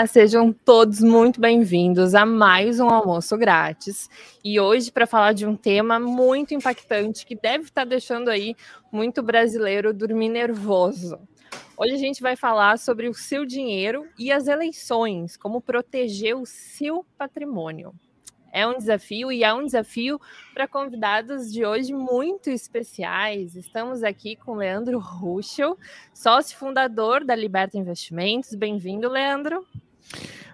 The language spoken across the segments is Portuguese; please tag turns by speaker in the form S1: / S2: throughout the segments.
S1: Olá, sejam todos muito bem-vindos a mais um almoço grátis. E hoje para falar de um tema muito impactante que deve estar deixando aí muito brasileiro dormir nervoso. Hoje a gente vai falar sobre o seu dinheiro e as eleições, como proteger o seu patrimônio é um desafio e é um desafio para convidados de hoje muito especiais. Estamos aqui com Leandro Ruschel, sócio fundador da Liberta Investimentos. Bem-vindo, Leandro.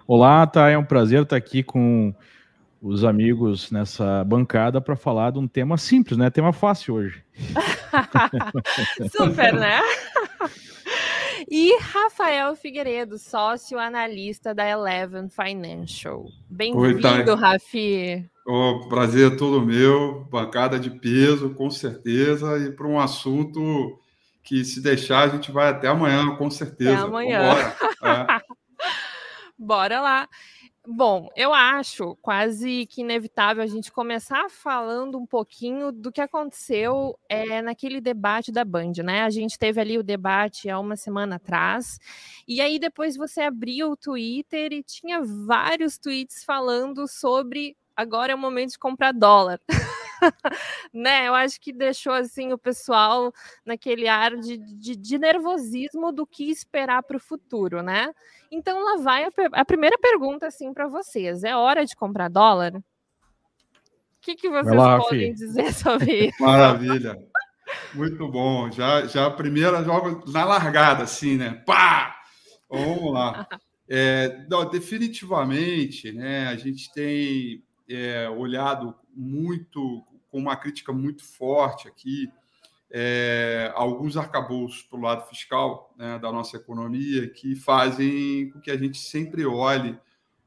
S2: Olá, tá. É um prazer estar aqui com os amigos nessa bancada para falar de um tema simples, né? Tema fácil hoje.
S1: Super, né? E Rafael Figueiredo, sócio analista da Eleven Financial. Bem-vindo, Rafi.
S3: O prazer é todo meu, bancada de peso, com certeza, e para um assunto que, se deixar, a gente vai até amanhã, com certeza. Até
S1: amanhã. É. Bora lá. Bom, eu acho quase que inevitável a gente começar falando um pouquinho do que aconteceu é, naquele debate da Band, né? A gente teve ali o debate há uma semana atrás, e aí depois você abriu o Twitter e tinha vários tweets falando sobre agora é o momento de comprar dólar. né? Eu acho que deixou assim o pessoal naquele ar de, de, de nervosismo do que esperar para o futuro, né? Então lá vai a, a primeira pergunta assim para vocês: é hora de comprar dólar? O que, que vocês lá, podem dizer sobre isso?
S3: Maravilha. Muito bom. Já, já a primeira joga na largada, assim, né? Pá! Vamos lá. É, não, definitivamente, né? A gente tem é, olhado muito, com uma crítica muito forte aqui, é, alguns arcabouços para o lado fiscal né, da nossa economia que fazem com que a gente sempre olhe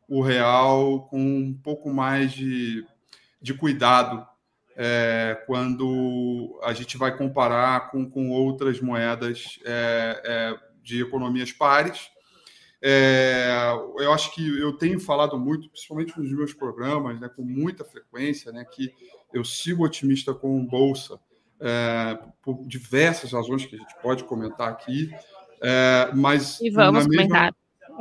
S3: o real com um pouco mais de, de cuidado é, quando a gente vai comparar com, com outras moedas é, é de economias pares é, eu acho que eu tenho falado muito, principalmente nos meus programas, né, com muita frequência, né, que eu sigo otimista com bolsa é, por diversas razões que a gente pode comentar aqui, é, mas
S1: e vamos comentar.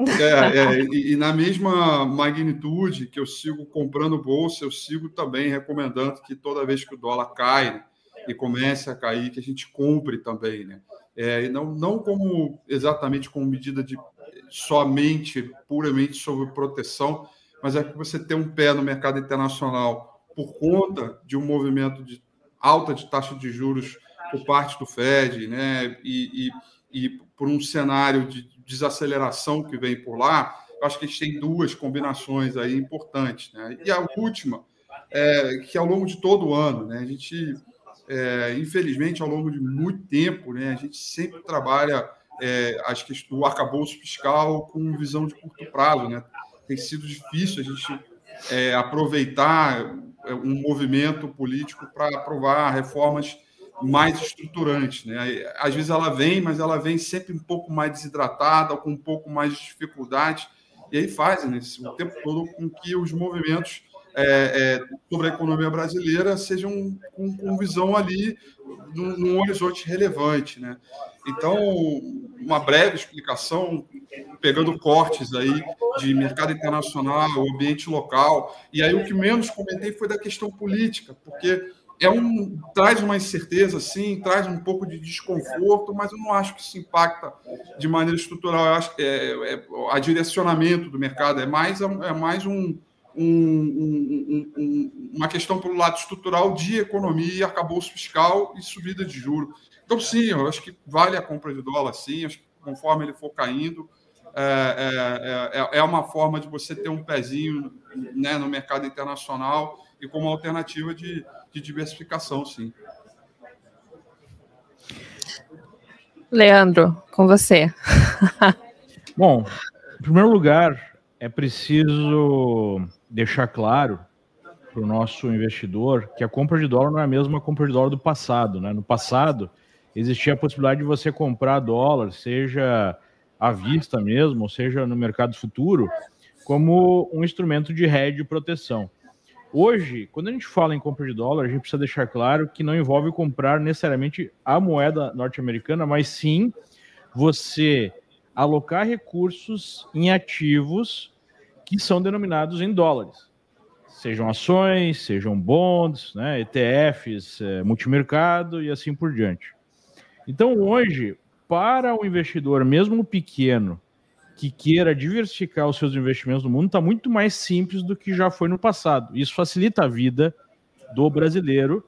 S3: É, é, e, e, na mesma magnitude que eu sigo comprando bolsa, eu sigo também recomendando que toda vez que o dólar cai e comece a cair, que a gente compre também, né? É, não, não como exatamente como medida de somente, puramente sobre proteção, mas é que você tem um pé no mercado internacional por conta de um movimento de alta de taxa de juros por parte do Fed, né, e, e, e por um cenário de desaceleração que vem por lá, acho que a gente tem duas combinações aí importantes, né? E a última, é, que ao longo de todo o ano, né, a gente, é, infelizmente, ao longo de muito tempo, né, a gente sempre trabalha é, as do arcabouço fiscal com visão de curto prazo. Né? Tem sido difícil a gente é, aproveitar é, um movimento político para aprovar reformas mais estruturantes. Né? Às vezes ela vem, mas ela vem sempre um pouco mais desidratada, com um pouco mais de dificuldade, e aí fazem né, o tempo todo com que os movimentos é, é, sobre a economia brasileira sejam com, com visão ali num, num, horizonte relevante. Né? Então, uma breve explicação, pegando cortes aí de mercado internacional, ambiente local, e aí o que menos comentei foi da questão política, porque é um traz uma incerteza, sim, traz um pouco de desconforto, mas eu não acho que isso impacta de maneira estrutural. Eu acho que é, é, a direcionamento do mercado é mais, é mais um, um, um, um, uma questão pelo lado estrutural de economia, arcabouço fiscal e subida de juros. Então, sim, eu acho que vale a compra de dólar, sim. Acho que conforme ele for caindo, é, é, é, é uma forma de você ter um pezinho né, no mercado internacional e como alternativa de, de diversificação, sim.
S1: Leandro, com você.
S2: Bom, em primeiro lugar, é preciso deixar claro para o nosso investidor que a compra de dólar não é a mesma compra de dólar do passado. Né? No passado, existia a possibilidade de você comprar dólar, seja à vista mesmo, ou seja no mercado futuro, como um instrumento de hedge de proteção. Hoje, quando a gente fala em compra de dólar, a gente precisa deixar claro que não envolve comprar necessariamente a moeda norte-americana, mas sim você alocar recursos em ativos que são denominados em dólares, sejam ações, sejam bonds, né, ETFs, é, multimercado e assim por diante. Então, hoje, para o investidor, mesmo pequeno, que queira diversificar os seus investimentos no mundo, está muito mais simples do que já foi no passado. Isso facilita a vida do brasileiro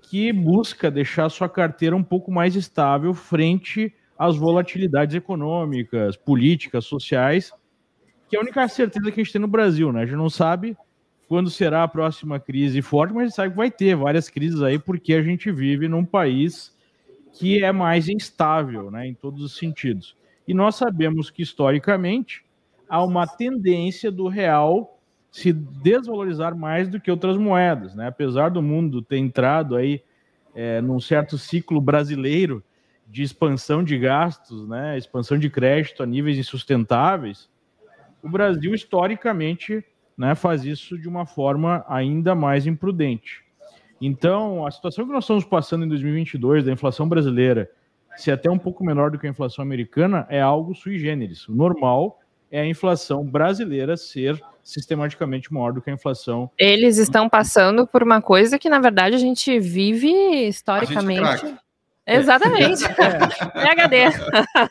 S2: que busca deixar sua carteira um pouco mais estável frente às volatilidades econômicas, políticas, sociais, que é a única certeza que a gente tem no Brasil, né? A gente não sabe quando será a próxima crise forte, mas a gente sabe que vai ter várias crises aí, porque a gente vive num país que é mais instável, né, em todos os sentidos. E nós sabemos que, historicamente, há uma tendência do real se desvalorizar mais do que outras moedas. Né? Apesar do mundo ter entrado aí é, num certo ciclo brasileiro de expansão de gastos, né, expansão de crédito a níveis insustentáveis, o Brasil historicamente né, faz isso de uma forma ainda mais imprudente. Então, a situação que nós estamos passando em 2022 da inflação brasileira, se até um pouco menor do que a inflação americana, é algo sui generis. O normal é a inflação brasileira ser sistematicamente maior do que a inflação.
S1: Eles estão passando por uma coisa que, na verdade, a gente vive historicamente. A gente é Exatamente. É. PHD.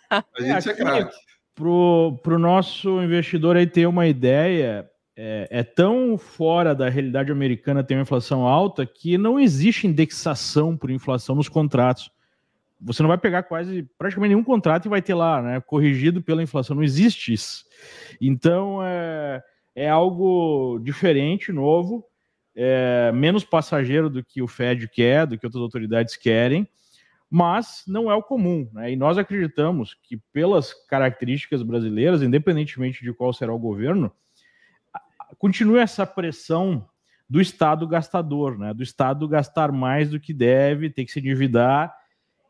S3: A gente é, é craque.
S2: Para o nosso investidor aí ter uma ideia, é, é, tão fora da realidade americana ter uma inflação alta que não existe indexação por inflação nos contratos você não vai pegar quase praticamente nenhum contrato e vai ter lá, né, corrigido pela inflação. Não existe isso. Então é, é algo diferente, novo, é, menos passageiro do que o Fed quer, do que outras autoridades querem, mas não é o comum. Né? E nós acreditamos que, pelas características brasileiras, independentemente de qual será o governo, continue essa pressão do Estado gastador, né? do Estado gastar mais do que deve, ter que se endividar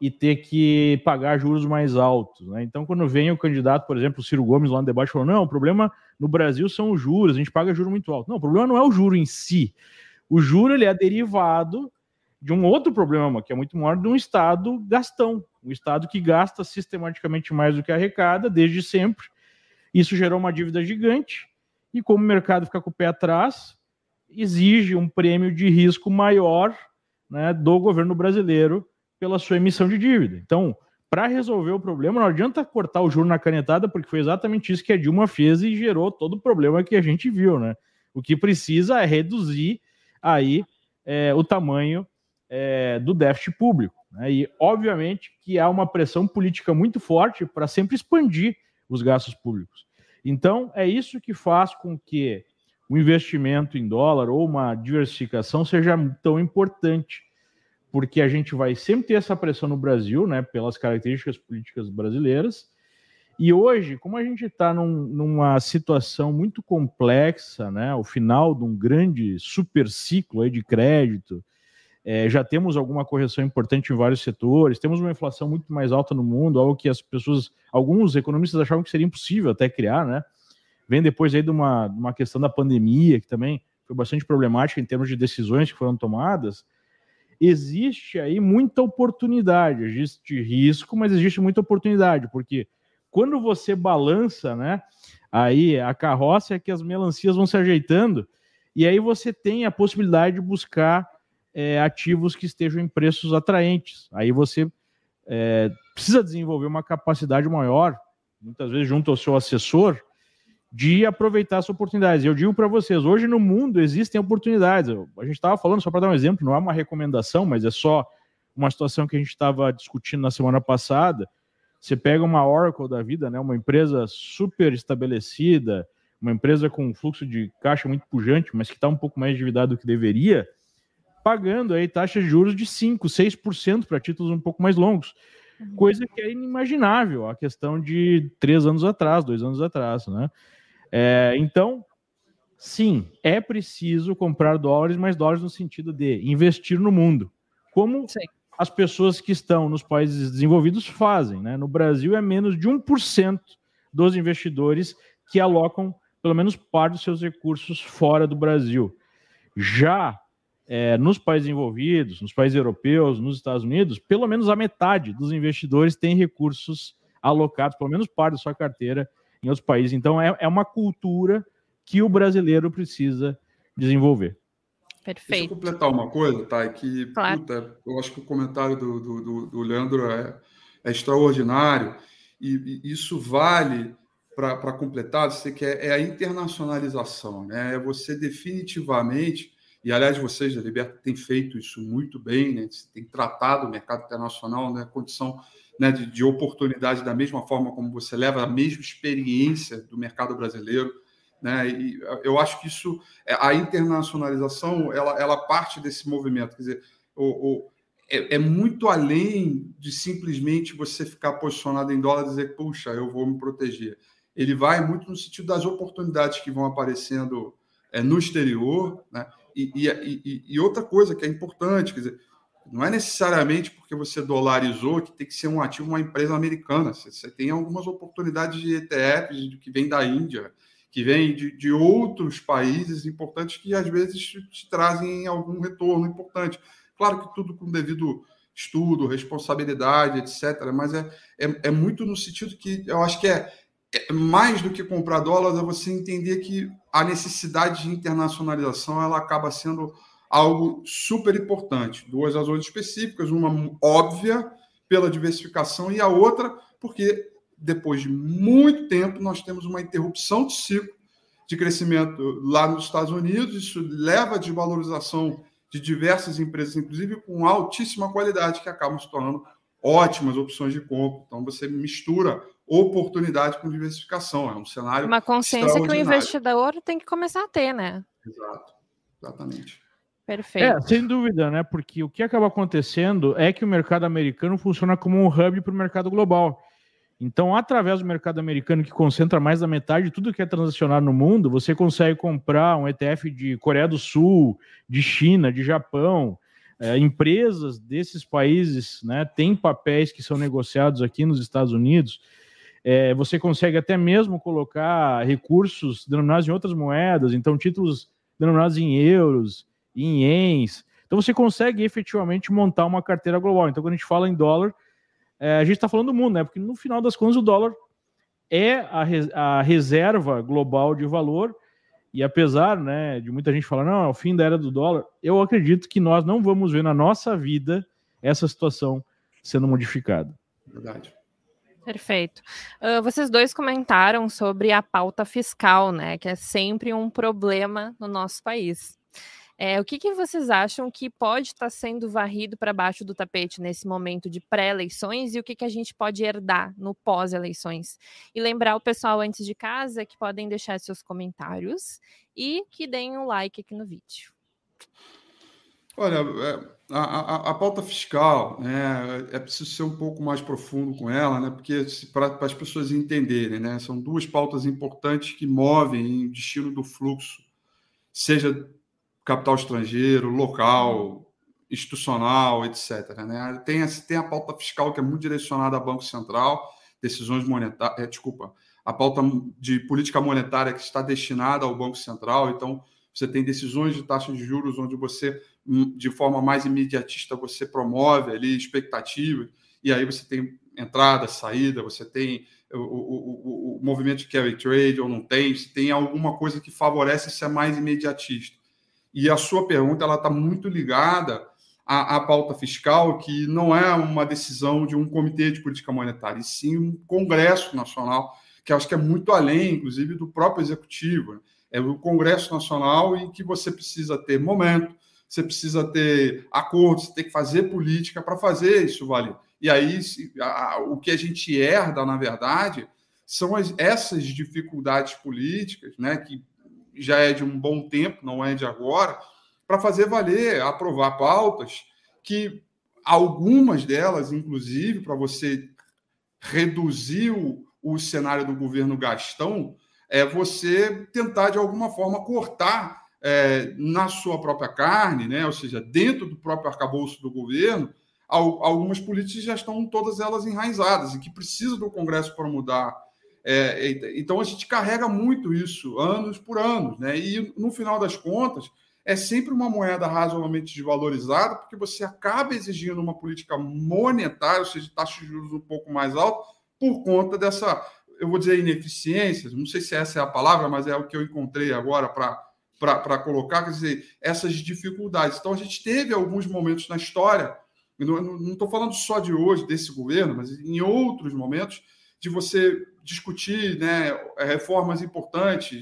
S2: e ter que pagar juros mais altos. Né? Então, quando vem o candidato, por exemplo, o Ciro Gomes lá no debate, falou: não, o problema no Brasil são os juros, a gente paga juro muito alto. Não, o problema não é o juro em si. O juro ele é derivado de um outro problema, que é muito maior, de um Estado gastão, um Estado que gasta sistematicamente mais do que arrecada desde sempre. Isso gerou uma dívida gigante, e como o mercado fica com o pé atrás, exige um prêmio de risco maior né, do governo brasileiro pela sua emissão de dívida. Então, para resolver o problema, não adianta cortar o juro na canetada, porque foi exatamente isso que a Dilma fez e gerou todo o problema que a gente viu, né? O que precisa é reduzir aí é, o tamanho é, do déficit público. Né? E, obviamente, que há uma pressão política muito forte para sempre expandir os gastos públicos. Então, é isso que faz com que o investimento em dólar ou uma diversificação seja tão importante porque a gente vai sempre ter essa pressão no Brasil, né, pelas características políticas brasileiras. E hoje, como a gente está num, numa situação muito complexa, né, o final de um grande super ciclo aí de crédito, é, já temos alguma correção importante em vários setores, temos uma inflação muito mais alta no mundo, algo que as pessoas, alguns economistas achavam que seria impossível até criar, né? Vem depois aí de uma, uma questão da pandemia, que também foi bastante problemática em termos de decisões que foram tomadas existe aí muita oportunidade, existe risco, mas existe muita oportunidade, porque quando você balança, né, aí a carroça é que as melancias vão se ajeitando, e aí você tem a possibilidade de buscar é, ativos que estejam em preços atraentes. Aí você é, precisa desenvolver uma capacidade maior, muitas vezes junto ao seu assessor, de aproveitar as oportunidades. Eu digo para vocês, hoje no mundo existem oportunidades. A gente estava falando, só para dar um exemplo, não é uma recomendação, mas é só uma situação que a gente estava discutindo na semana passada. Você pega uma Oracle da vida, né, uma empresa super estabelecida, uma empresa com um fluxo de caixa muito pujante, mas que está um pouco mais endividado do que deveria, pagando aí taxas de juros de 5%, 6% para títulos um pouco mais longos. Uhum. Coisa que é inimaginável a questão de três anos atrás, dois anos atrás, né? É, então, sim, é preciso comprar dólares, mas dólares no sentido de investir no mundo. Como sim. as pessoas que estão nos países desenvolvidos fazem. Né? No Brasil, é menos de 1% dos investidores que alocam pelo menos parte dos seus recursos fora do Brasil. Já é, nos países envolvidos, nos países europeus, nos Estados Unidos, pelo menos a metade dos investidores tem recursos alocados, pelo menos parte da sua carteira, em outros países. Então, é, é uma cultura que o brasileiro precisa desenvolver.
S3: Perfeito. Deixa eu completar uma coisa, tá? Que, claro. puta, eu acho que o comentário do, do, do, do Leandro é, é extraordinário e, e isso vale para completar, você quer é a internacionalização, né? É você definitivamente, e aliás, vocês da Liberta têm feito isso muito bem, né? Tem tratado o mercado internacional na né? condição né, de, de oportunidade da mesma forma como você leva a mesma experiência do mercado brasileiro. Né? E eu acho que isso, é, a internacionalização, ela, ela parte desse movimento. Quer dizer, o, o é, é, muito além de simplesmente você ficar posicionado em dólar e dizer, puxa, eu vou me proteger. Ele vai muito no sentido das oportunidades que vão aparecendo é, no exterior, né? E, e, e, outra coisa que é importante, quer dizer, não é necessariamente porque você dolarizou que tem que ser um ativo uma empresa americana. Você, você tem algumas oportunidades de ETFs que vem da Índia, que vem de, de outros países importantes que às vezes te, trazem algum retorno importante. Claro que tudo com devido estudo, responsabilidade, etc. Mas é, é, é, muito no sentido que eu acho que é, mais do que comprar dólares, é você entender que a necessidade de internacionalização ela acaba sendo algo super importante. Duas razões específicas, uma óbvia pela diversificação e a outra porque depois de muito tempo, nós temos uma interrupção de ciclo de crescimento lá nos Estados Unidos. Isso leva à desvalorização de diversas empresas, inclusive com altíssima qualidade, que acabam se tornando ótimas opções de compra. Então, você mistura oportunidade com diversificação. É um cenário.
S1: Uma consciência que o investidor tem que começar a ter, né?
S3: Exato, exatamente.
S2: Perfeito. É, sem dúvida, né? Porque o que acaba acontecendo é que o mercado americano funciona como um hub para o mercado global. Então, através do mercado americano, que concentra mais da metade de tudo que é transacionado no mundo, você consegue comprar um ETF de Coreia do Sul, de China, de Japão. É, empresas desses países né, têm papéis que são negociados aqui nos Estados Unidos. É, você consegue até mesmo colocar recursos denominados em outras moedas, então títulos denominados em euros, em ienes. Então você consegue efetivamente montar uma carteira global. Então, quando a gente fala em dólar, é, a gente está falando do mundo, né? Porque no final das contas o dólar é a, a reserva global de valor. E apesar né, de muita gente falar, não, é o fim da era do dólar, eu acredito que nós não vamos ver na nossa vida essa situação sendo modificada.
S3: Verdade.
S1: Perfeito. Uh, vocês dois comentaram sobre a pauta fiscal, né? Que é sempre um problema no nosso país. É, o que, que, vocês acham que pode estar tá sendo varrido para baixo do tapete nesse momento de pré-eleições e o que, que a gente pode herdar no pós-eleições? E lembrar o pessoal antes de casa que podem deixar seus comentários e que deem um like aqui no vídeo.
S3: Olha, é, a, a, a, pauta fiscal, né, é preciso ser um pouco mais profundo com ela, né, porque para as pessoas entenderem, né, são duas pautas importantes que movem o destino do fluxo, seja capital estrangeiro, local, institucional, etc. Né? Tem, tem a pauta fiscal que é muito direcionada ao Banco Central, decisões monetárias, é, desculpa, a pauta de política monetária que está destinada ao Banco Central, então você tem decisões de taxas de juros onde você, de forma mais imediatista, você promove ali expectativas, e aí você tem entrada, saída, você tem o, o, o, o movimento de carry trade ou não tem, você tem alguma coisa que favorece ser mais imediatista. E a sua pergunta ela está muito ligada à, à, pauta fiscal, que não é uma decisão de um comitê de política monetária, e sim um Congresso Nacional, que acho que é muito além, inclusive, do próprio executivo. É o Congresso Nacional em que você precisa ter momento, você precisa ter acordos, você tem que fazer política para fazer isso valer. E aí, o que a gente herda, na verdade, são as, essas dificuldades políticas, né, que já é de um bom tempo, não é de agora, para fazer valer, aprovar pautas que algumas delas, inclusive, para você reduzir o, o cenário do governo Gastão, é você tentar de alguma forma cortar é, na sua própria carne, né? ou seja, dentro do próprio arcabouço do governo, algumas políticas já estão todas elas enraizadas e que precisam do Congresso para mudar é, então a gente carrega muito isso anos por anos, né? E no final das contas é sempre uma moeda razoavelmente desvalorizada, porque você acaba exigindo uma política monetária, ou seja, taxa de juros um pouco mais alta, por conta dessa, eu vou dizer, ineficiência, não sei se essa é a palavra, mas é o que eu encontrei agora para colocar, quer dizer, essas dificuldades. Então, a gente teve alguns momentos na história, não estou falando só de hoje, desse governo, mas em outros momentos, de você discutir né, reformas importantes,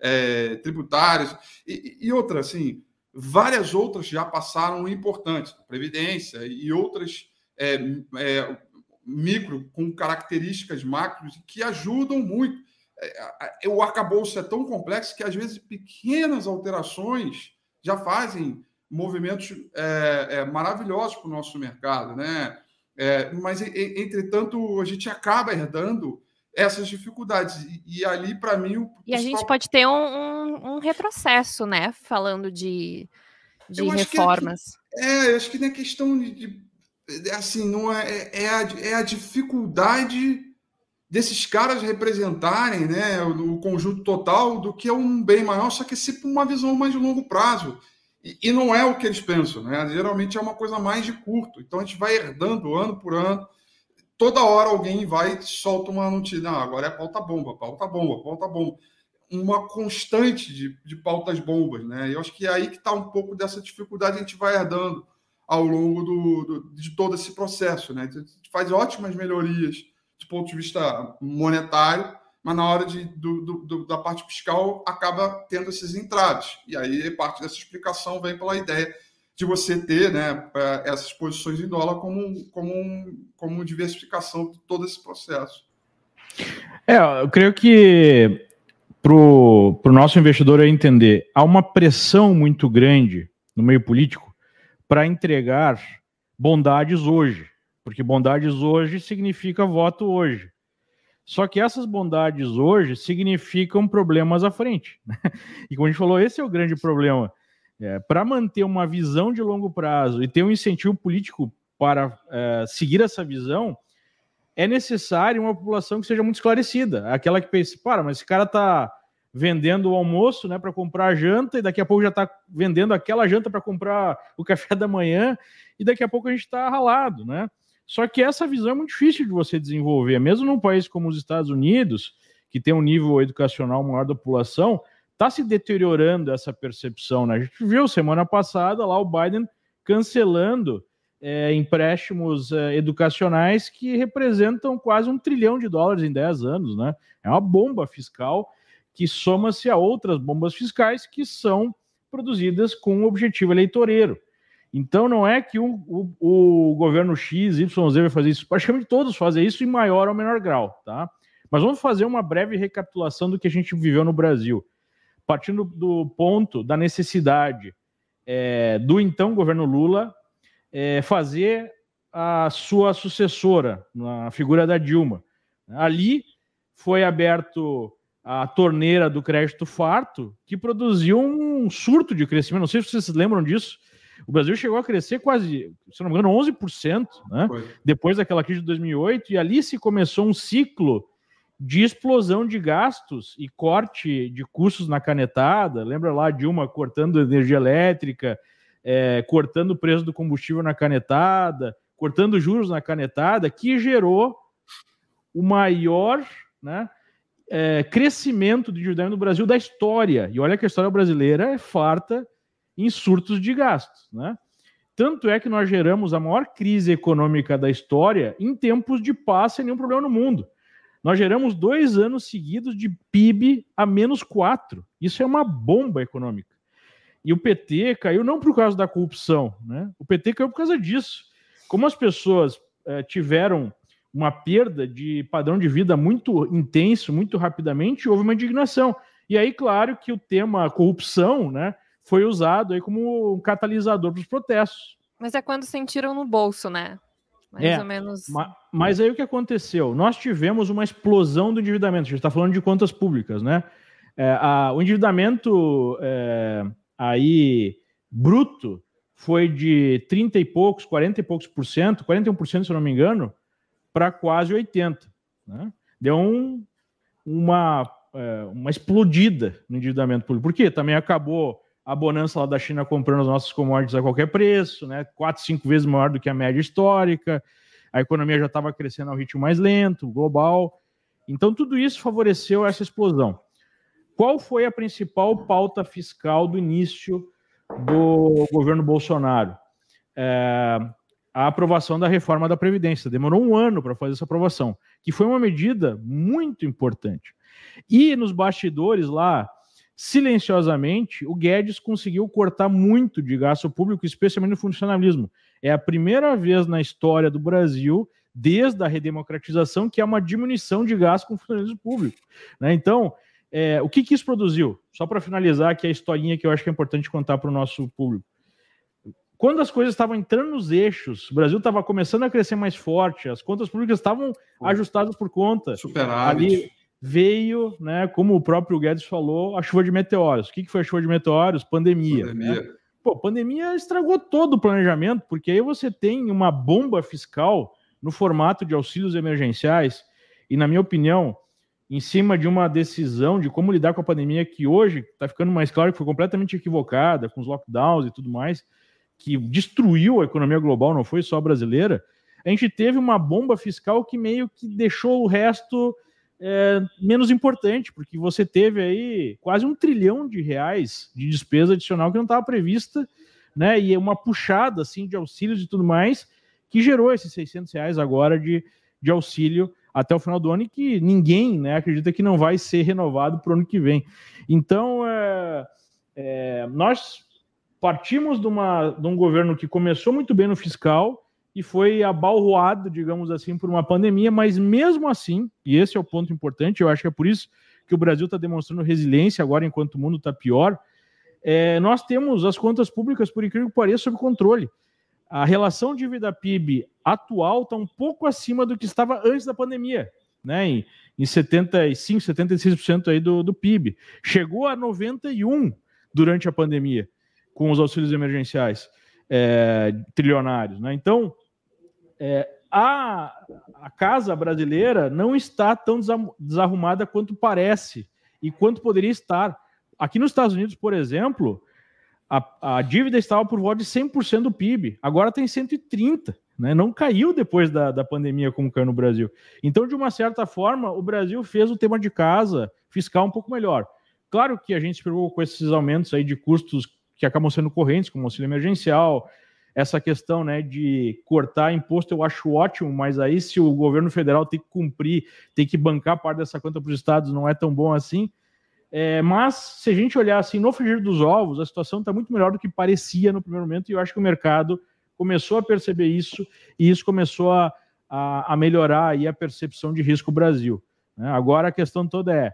S3: é, tributárias, e, e outra, assim, várias outras já passaram importantes, Previdência e outras é, é, micro com características macros que ajudam muito. É, o arcabouço é tão complexo que, às vezes, pequenas alterações já fazem movimentos é, é, maravilhosos para o nosso mercado, né? É, mas, entretanto, a gente acaba herdando essas dificuldades. E, e ali, para mim, o
S1: E a gente pode ter um, um, um retrocesso, né? Falando de, de reformas.
S3: Que, é, eu acho que não é questão de, de assim, não é, é, é, a, é a dificuldade desses caras representarem né, o, o, conjunto total do que é um bem maior, só que sempre uma visão mais de longo prazo. E, e, não é o que eles pensam, né? Geralmente é uma coisa mais de curto. Então a gente vai herdando ano por ano toda hora alguém vai e solta uma notícia. Não, agora é pauta bomba, pauta bomba, pauta bomba. Uma constante de, de pautas bombas, né? Eu acho que é aí que está um pouco dessa dificuldade a gente vai herdando ao longo do, do, de todo esse processo, né? A gente faz ótimas melhorias do ponto de vista monetário, mas na hora de, do, do, da parte fiscal acaba tendo esses entraves. E aí parte dessa explicação vem pela ideia de você ter né, essas posições em dólar como, como, como diversificação de todo esse processo.
S2: É, eu creio que para o nosso investidor entender, há uma pressão muito grande no meio político para entregar bondades hoje, porque bondades hoje significa voto hoje. Só que essas bondades hoje significam problemas à frente. Né? E como a gente falou, esse é o grande problema. É, para manter uma visão de longo prazo e ter um incentivo político para é, seguir essa visão, é necessário uma população que seja muito esclarecida. Aquela que pensa, para, mas esse cara está vendendo o almoço né, para comprar a janta e daqui a pouco já está vendendo aquela janta para comprar o café da manhã e daqui a pouco a gente está ralado, né? Só que essa visão é muito difícil de você desenvolver, mesmo num país como os Estados Unidos, que tem um nível educacional maior da população, está se deteriorando essa percepção. Né? A gente viu semana passada lá o Biden cancelando é, empréstimos é, educacionais que representam quase um trilhão de dólares em 10 anos. Né? É uma bomba fiscal que soma-se a outras bombas fiscais que são produzidas com um objetivo eleitoreiro. Então não é que o, o, governo X, Y, Z vai fazer isso, praticamente todos fazem isso em maior ou menor grau, tá? Mas vamos fazer uma breve recapitulação do que a gente viveu no Brasil partindo do ponto da necessidade é, do então governo Lula é, fazer a sua sucessora, na figura da Dilma. Ali foi aberto a torneira do crédito farto, que produziu um surto de crescimento. Não sei se vocês lembram disso. O Brasil chegou a crescer quase, se não me engano, 11%, né? depois daquela crise de 2008, e ali se começou um ciclo de explosão de gastos e corte de custos na canetada. Lembra lá Dilma cortando energia elétrica, é, cortando o preço do combustível na canetada, cortando juros na canetada, que gerou o maior né, é, crescimento de endividamento no Brasil da história. E olha que a história brasileira é farta em surtos de gastos. Né? Tanto é que nós geramos a maior crise econômica da história em tempos de paz sem nenhum problema no mundo. Nós geramos dois anos seguidos de PIB a menos quatro. Isso é uma bomba econômica. E o PT caiu não por causa da corrupção, né? O PT caiu por causa disso. Como as pessoas eh, tiveram uma perda de padrão de vida muito intenso, muito rapidamente, houve uma indignação. E aí, claro que o tema corrupção, né, foi usado aí como um catalisador para os protestos.
S1: Mas é quando sentiram no bolso, né? Mais é, ou menos.
S2: Mas, mas, aí o que aconteceu? Nós tivemos uma explosão do endividamento. A gente está falando de contas públicas, né? É, a, o endividamento é, aí bruto foi de 30 e poucos, 40 e poucos por cento, 41%, se eu não me engano, para quase 80%. Né? Deu um, uma, é, uma explodida no endividamento público. Por quê? Também acabou a bonança lá da China comprando as nossas commodities a qualquer preço, né? Quatro, cinco vezes maior do que a média histórica. a economia já estava crescendo ao ritmo mais lento, global. Então, tudo isso favoreceu essa explosão. Qual foi a principal pauta fiscal do início do governo Bolsonaro? É, a aprovação da reforma da Previdência. Demorou um ano para fazer essa aprovação, que foi uma medida muito importante. E nos bastidores lá, silenciosamente, o Guedes conseguiu cortar muito de gasto público, especialmente no funcionalismo. É a primeira vez na história do Brasil, desde a redemocratização, que há uma diminuição de gasto com funcionalismo público. Né? Então, é, o que, que isso produziu? Só para finalizar, que é a historinha que eu acho que é importante contar para o nosso público. Quando as coisas estavam entrando nos eixos, o Brasil estava começando a crescer mais forte, as contas públicas estavam ajustadas por conta.
S3: Superávit.
S2: Ali veio, né, como o próprio Guedes falou, a chuva de meteoros. O que, que foi a chuva de meteoros? Pandemia. Né? Pandemia. Né? Pô, pandemia estragou todo o planejamento, porque aí você tem uma bomba fiscal no formato de auxílios emergenciais, e na minha opinião, em cima de uma decisão de como lidar com a pandemia que hoje está ficando mais claro que foi completamente equivocada, com os lockdowns e tudo mais, que destruiu a economia global, não foi só brasileira, a gente teve uma bomba fiscal que meio que deixou o resto é, menos importante, porque você teve aí quase um trilhão de reais de despesa adicional que não estava prevista, né? E uma puxada assim de auxílios e tudo mais que gerou esses 600 reais agora de, de auxílio até o final do ano e que ninguém né, acredita que não vai ser renovado para o ano que vem. Então, é, é, nós partimos de, uma, de um governo que começou muito bem no fiscal e foi abalroado, digamos assim, por uma pandemia, mas mesmo assim, e esse é o ponto importante, eu acho que é por isso que o Brasil está demonstrando resiliência agora, enquanto o mundo está pior, é, nós temos as contas públicas, por incrível que pareça, sob controle. A relação dívida PIB atual está um pouco acima do que estava antes da pandemia, né? Em, em 75, 76% aí do, do PIB. Chegou a 91 durante a pandemia com os auxílios emergenciais é, trilionários. Né? Então, é, a, a casa brasileira não está tão desarrumada quanto parece e quanto poderia estar. Aqui nos Estados Unidos, por exemplo, a, a dívida estava por volta de 100% do PIB, agora tem 130%. Né? Não caiu depois da, da pandemia como caiu no Brasil. Então, de uma certa forma, o Brasil fez o tema de casa fiscal um pouco melhor. Claro que a gente se preocupa com esses aumentos aí de custos que acabam sendo correntes, como auxílio emergencial, essa questão né, de cortar imposto eu acho ótimo, mas aí se o governo federal tem que cumprir, tem que bancar parte dessa conta para os estados, não é tão bom assim. É, mas se a gente olhar assim no frigir dos ovos, a situação está muito melhor do que parecia no primeiro momento, e eu acho que o mercado começou a perceber isso, e isso começou a, a, a melhorar aí a percepção de risco Brasil. Né? Agora a questão toda é: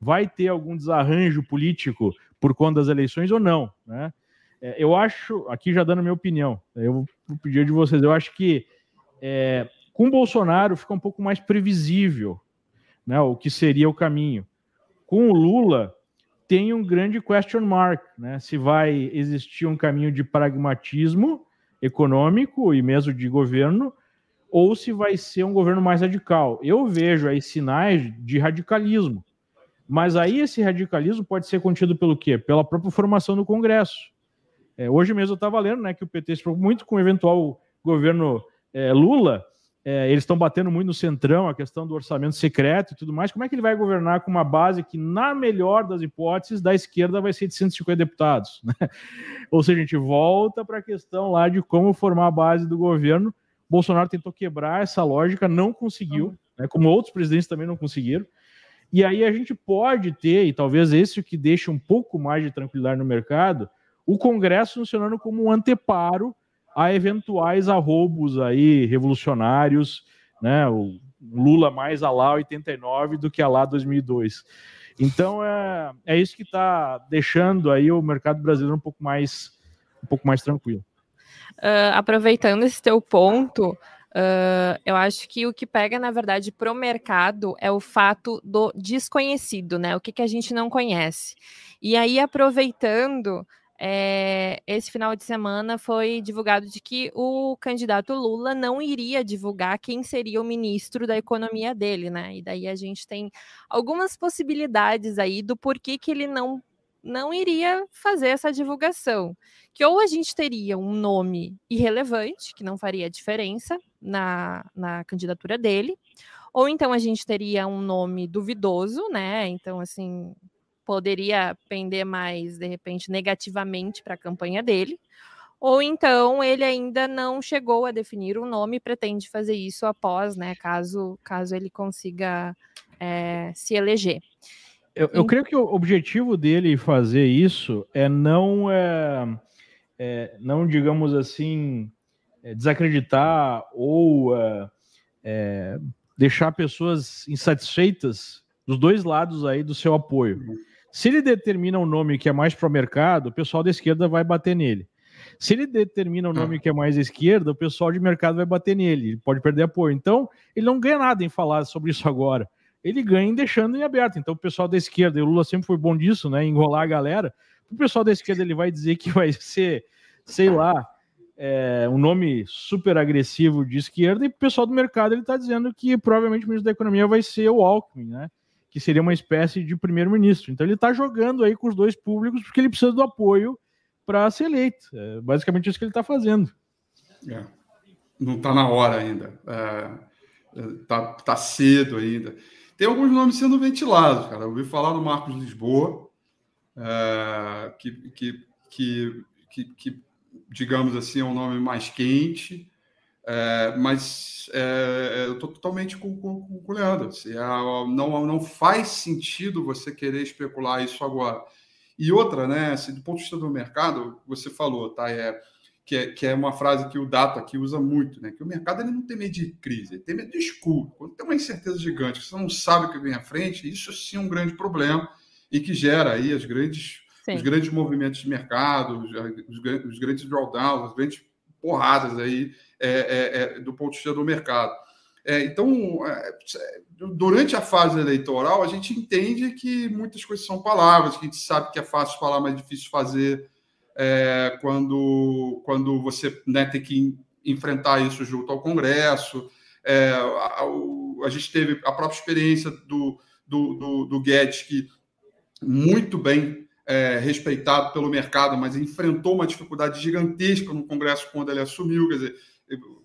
S2: vai ter algum desarranjo político por conta das eleições ou não, né? É, eu acho, aqui já dando minha opinião, eu vou pedir de vocês, eu acho que é, com Bolsonaro fica um pouco mais previsível né, o que seria o caminho. Com o Lula tem um grande question mark, né? Se vai existir um caminho de pragmatismo econômico e mesmo de governo, ou se vai ser um governo mais radical. Eu vejo aí sinais de radicalismo. Mas aí esse radicalismo pode ser contido pelo quê? Pela própria formação do Congresso. É, hoje mesmo eu estava lendo né, que o PT se preocupa muito com o eventual governo é, Lula. É, eles estão batendo muito no centrão, a questão do orçamento secreto e tudo mais. Como é que ele vai governar com uma base que, na melhor das hipóteses, da esquerda vai ser de 150 deputados? Né? Ou seja, a gente volta para a questão lá de como formar a base do governo. Bolsonaro tentou quebrar essa lógica, não conseguiu, né, como outros presidentes também não conseguiram. E aí a gente pode ter, e talvez esse que deixa um pouco mais de tranquilidade no mercado, o Congresso funcionando como um anteparo a eventuais arroubos aí revolucionários, né? O Lula mais a lá 89 do que a lá 2002. Então é, é isso que está deixando aí o mercado brasileiro um pouco mais um pouco mais tranquilo.
S1: Uh, aproveitando esse teu ponto, Uh, eu acho que o que pega, na verdade, para o mercado é o fato do desconhecido, né? O que, que a gente não conhece. E aí, aproveitando, é, esse final de semana foi divulgado de que o candidato Lula não iria divulgar quem seria o ministro da economia dele, né? E daí a gente tem algumas possibilidades aí do porquê que ele não não iria fazer essa divulgação. Que ou a gente teria um nome irrelevante, que não faria diferença na, na candidatura dele, ou então a gente teria um nome duvidoso, né? Então, assim, poderia pender mais, de repente, negativamente para a campanha dele. Ou então ele ainda não chegou a definir um nome e pretende fazer isso após, né? Caso, caso ele consiga é, se eleger.
S2: Eu, eu, creio que o objetivo dele fazer isso é não, é, é não digamos assim, é desacreditar ou é, é, deixar pessoas insatisfeitas dos dois lados aí do seu apoio. Se ele determina um nome que é mais para o mercado, o pessoal da esquerda vai bater nele. Se ele determina um nome que é mais à esquerda, o pessoal de mercado vai bater nele, ele pode perder apoio. Então, ele não ganha nada em falar sobre isso agora ele ganha deixando em aberto. Então, o pessoal da esquerda, e o Lula sempre foi bom disso, né? Enrolar a galera. O pessoal da esquerda ele vai dizer que vai ser, sei lá, é, um nome super agressivo de esquerda, e o pessoal do mercado ele está dizendo que provavelmente o ministro da Economia vai ser o Alckmin, né? Que seria uma espécie de primeiro-ministro. Então ele está jogando aí com os dois públicos porque ele precisa do apoio para ser eleito. É basicamente isso que ele está fazendo.
S3: É. Não está na hora ainda. É, é, tá, tá cedo ainda. Tem alguns nomes sendo ventilados, cara. Eu ouvi falar no Marcos Lisboa, é, que, que, que, que, digamos assim, é um nome mais quente, é, mas é, eu estou totalmente com, com, com o Leandro. Assim, é, não, não faz sentido você querer especular isso agora. E outra, né, assim, do ponto de vista do mercado, você falou, tá? É, que é, que é uma frase que o Dato aqui usa muito, né? Que o mercado ele não tem medo de crise, ele tem medo de escuro. Quando tem uma incerteza gigante, você não sabe o que vem à frente, isso sim é um grande problema e que gera aí as grandes, os grandes movimentos de mercado, os, os grandes drawdowns, as grandes porradas aí é, é, é, do ponto de vista do mercado. É, então, é, durante a fase eleitoral, a gente entende que muitas coisas são palavras, que a gente sabe que é fácil falar, mas difícil fazer é, quando, quando você né, tem que enfrentar isso junto ao Congresso. É, a, a, gente teve a própria experiência do, do, do, do Guedes, que muito bem é, respeitado pelo mercado, mas enfrentou uma dificuldade gigantesca no Congresso quando ele assumiu. Quer dizer,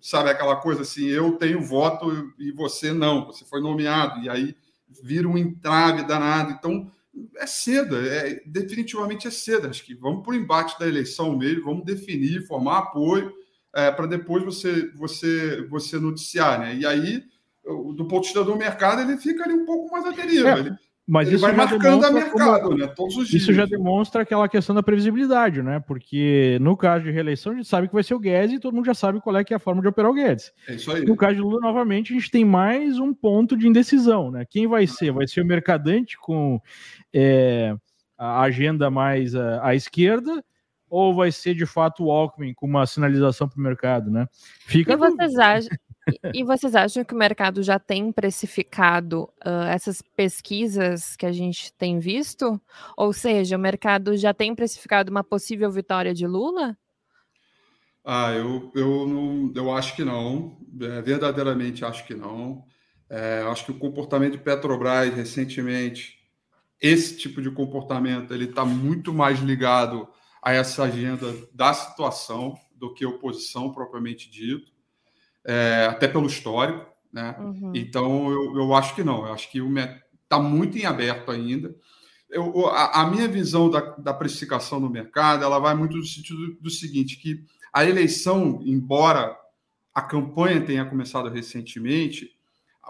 S3: sabe aquela coisa assim: eu tenho voto e você não, você foi nomeado, e aí vira um entrave danado. Então, é cedo, é, definitivamente é cedo. Acho que vamos para o embate da eleição mesmo, vamos definir, formar apoio, é, para depois você, você, você noticiar. Né? E aí, do ponto de vista do mercado, ele fica ali um pouco mais à deriva. É. Ele,
S2: mas
S3: ele
S2: isso
S3: vai marcando a mercado,
S2: como...
S3: né? Todos os dias.
S2: Isso já demonstra aquela questão da previsibilidade, né? Porque no caso de reeleição, a gente sabe que vai ser o Guedes e todo mundo já sabe qual é que é a forma de operar o Guedes.
S3: É isso aí.
S2: No caso de Lula, novamente, a gente tem mais um ponto de indecisão, né? Quem vai ser? Vai ser o mercadante com é, a agenda mais à, à esquerda ou vai ser de fato o Alckmin com uma sinalização para o mercado, né?
S1: Fica e vocês acham, e vocês acham que o mercado já tem precificado uh, essas pesquisas que a gente tem visto? Ou seja, o mercado já tem precificado uma possível vitória de Lula?
S3: Ah, eu, eu, não, eu acho que não. É, verdadeiramente acho que não. É, acho que o comportamento de Petrobras recentemente, esse tipo de comportamento, ele está muito mais ligado a essa agenda da situação do que oposição propriamente dito é, até pelo histórico, né? Uhum. Então eu, eu acho que não, eu acho que está muito em aberto ainda. Eu, a, a, minha visão da, da precificação no mercado ela vai muito no sentido do, do seguinte: que a eleição, embora a campanha tenha começado recentemente,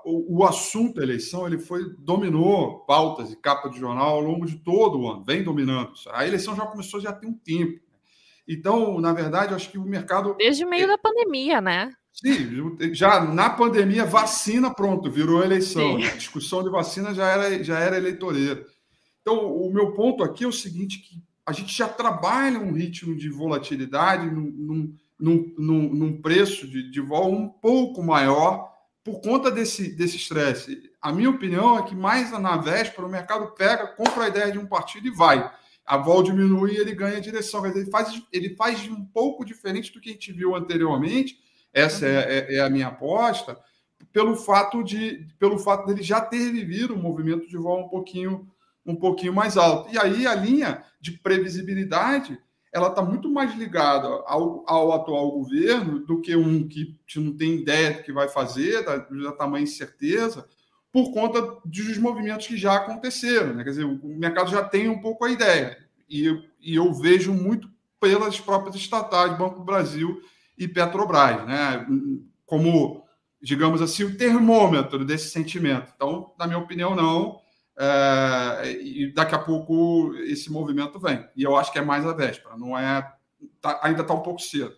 S3: o, assunto eleição ele foi dominou pautas e capa de jornal ao longo de todo o ano, vem dominando. A eleição já começou já tem um tempo. Então, na verdade, eu acho que o mercado
S1: desde o meio é, da pandemia, né?
S3: Sim, já na pandemia, vacina, pronto, virou eleição. Sim. A discussão de vacina já era, já era eleitoreira. Então, o meu ponto aqui é o seguinte: que a gente já trabalha um ritmo de volatilidade num, num, num, num preço de, de vol um pouco maior por conta desse estresse. A minha opinião é que mais na véspera o mercado pega, compra a ideia de um partido e vai. A vol diminui e ele ganha direção. Ele faz, ele faz um pouco diferente do que a gente viu anteriormente essa é, é, é, a minha aposta, pelo fato de pelo fato dele já ter vivido um movimento de vol um pouquinho um pouquinho mais alto. E aí a linha de previsibilidade ela está muito mais ligada ao, ao, atual governo do que um que não tem ideia do que vai fazer, da, da tamanha incerteza, por conta dos movimentos que já aconteceram. Né? Quer dizer, o mercado já tem um pouco a ideia. E, e eu vejo muito pelas próprias estatais, Banco do Brasil e Petrobras, né? como, digamos assim, o termômetro desse sentimento. Então, na minha opinião, não. É, e daqui a pouco esse movimento vem. E eu acho que é mais a véspera, não é. Tá, ainda está um pouco cedo.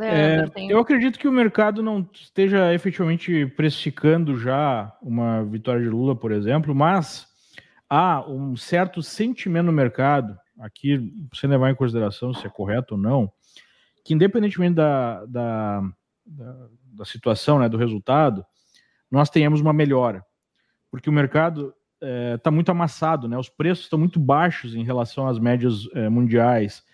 S2: É, eu acredito que o mercado não esteja efetivamente precificando já uma vitória de Lula, por exemplo, mas há um certo sentimento no mercado, aqui, sem levar em consideração se é correto ou não, que independentemente da, da, da, da situação, né, do resultado, nós tenhamos uma melhora porque o mercado está é, tá muito amassado, né? Os preços estão muito baixos em relação às médias é, mundiais.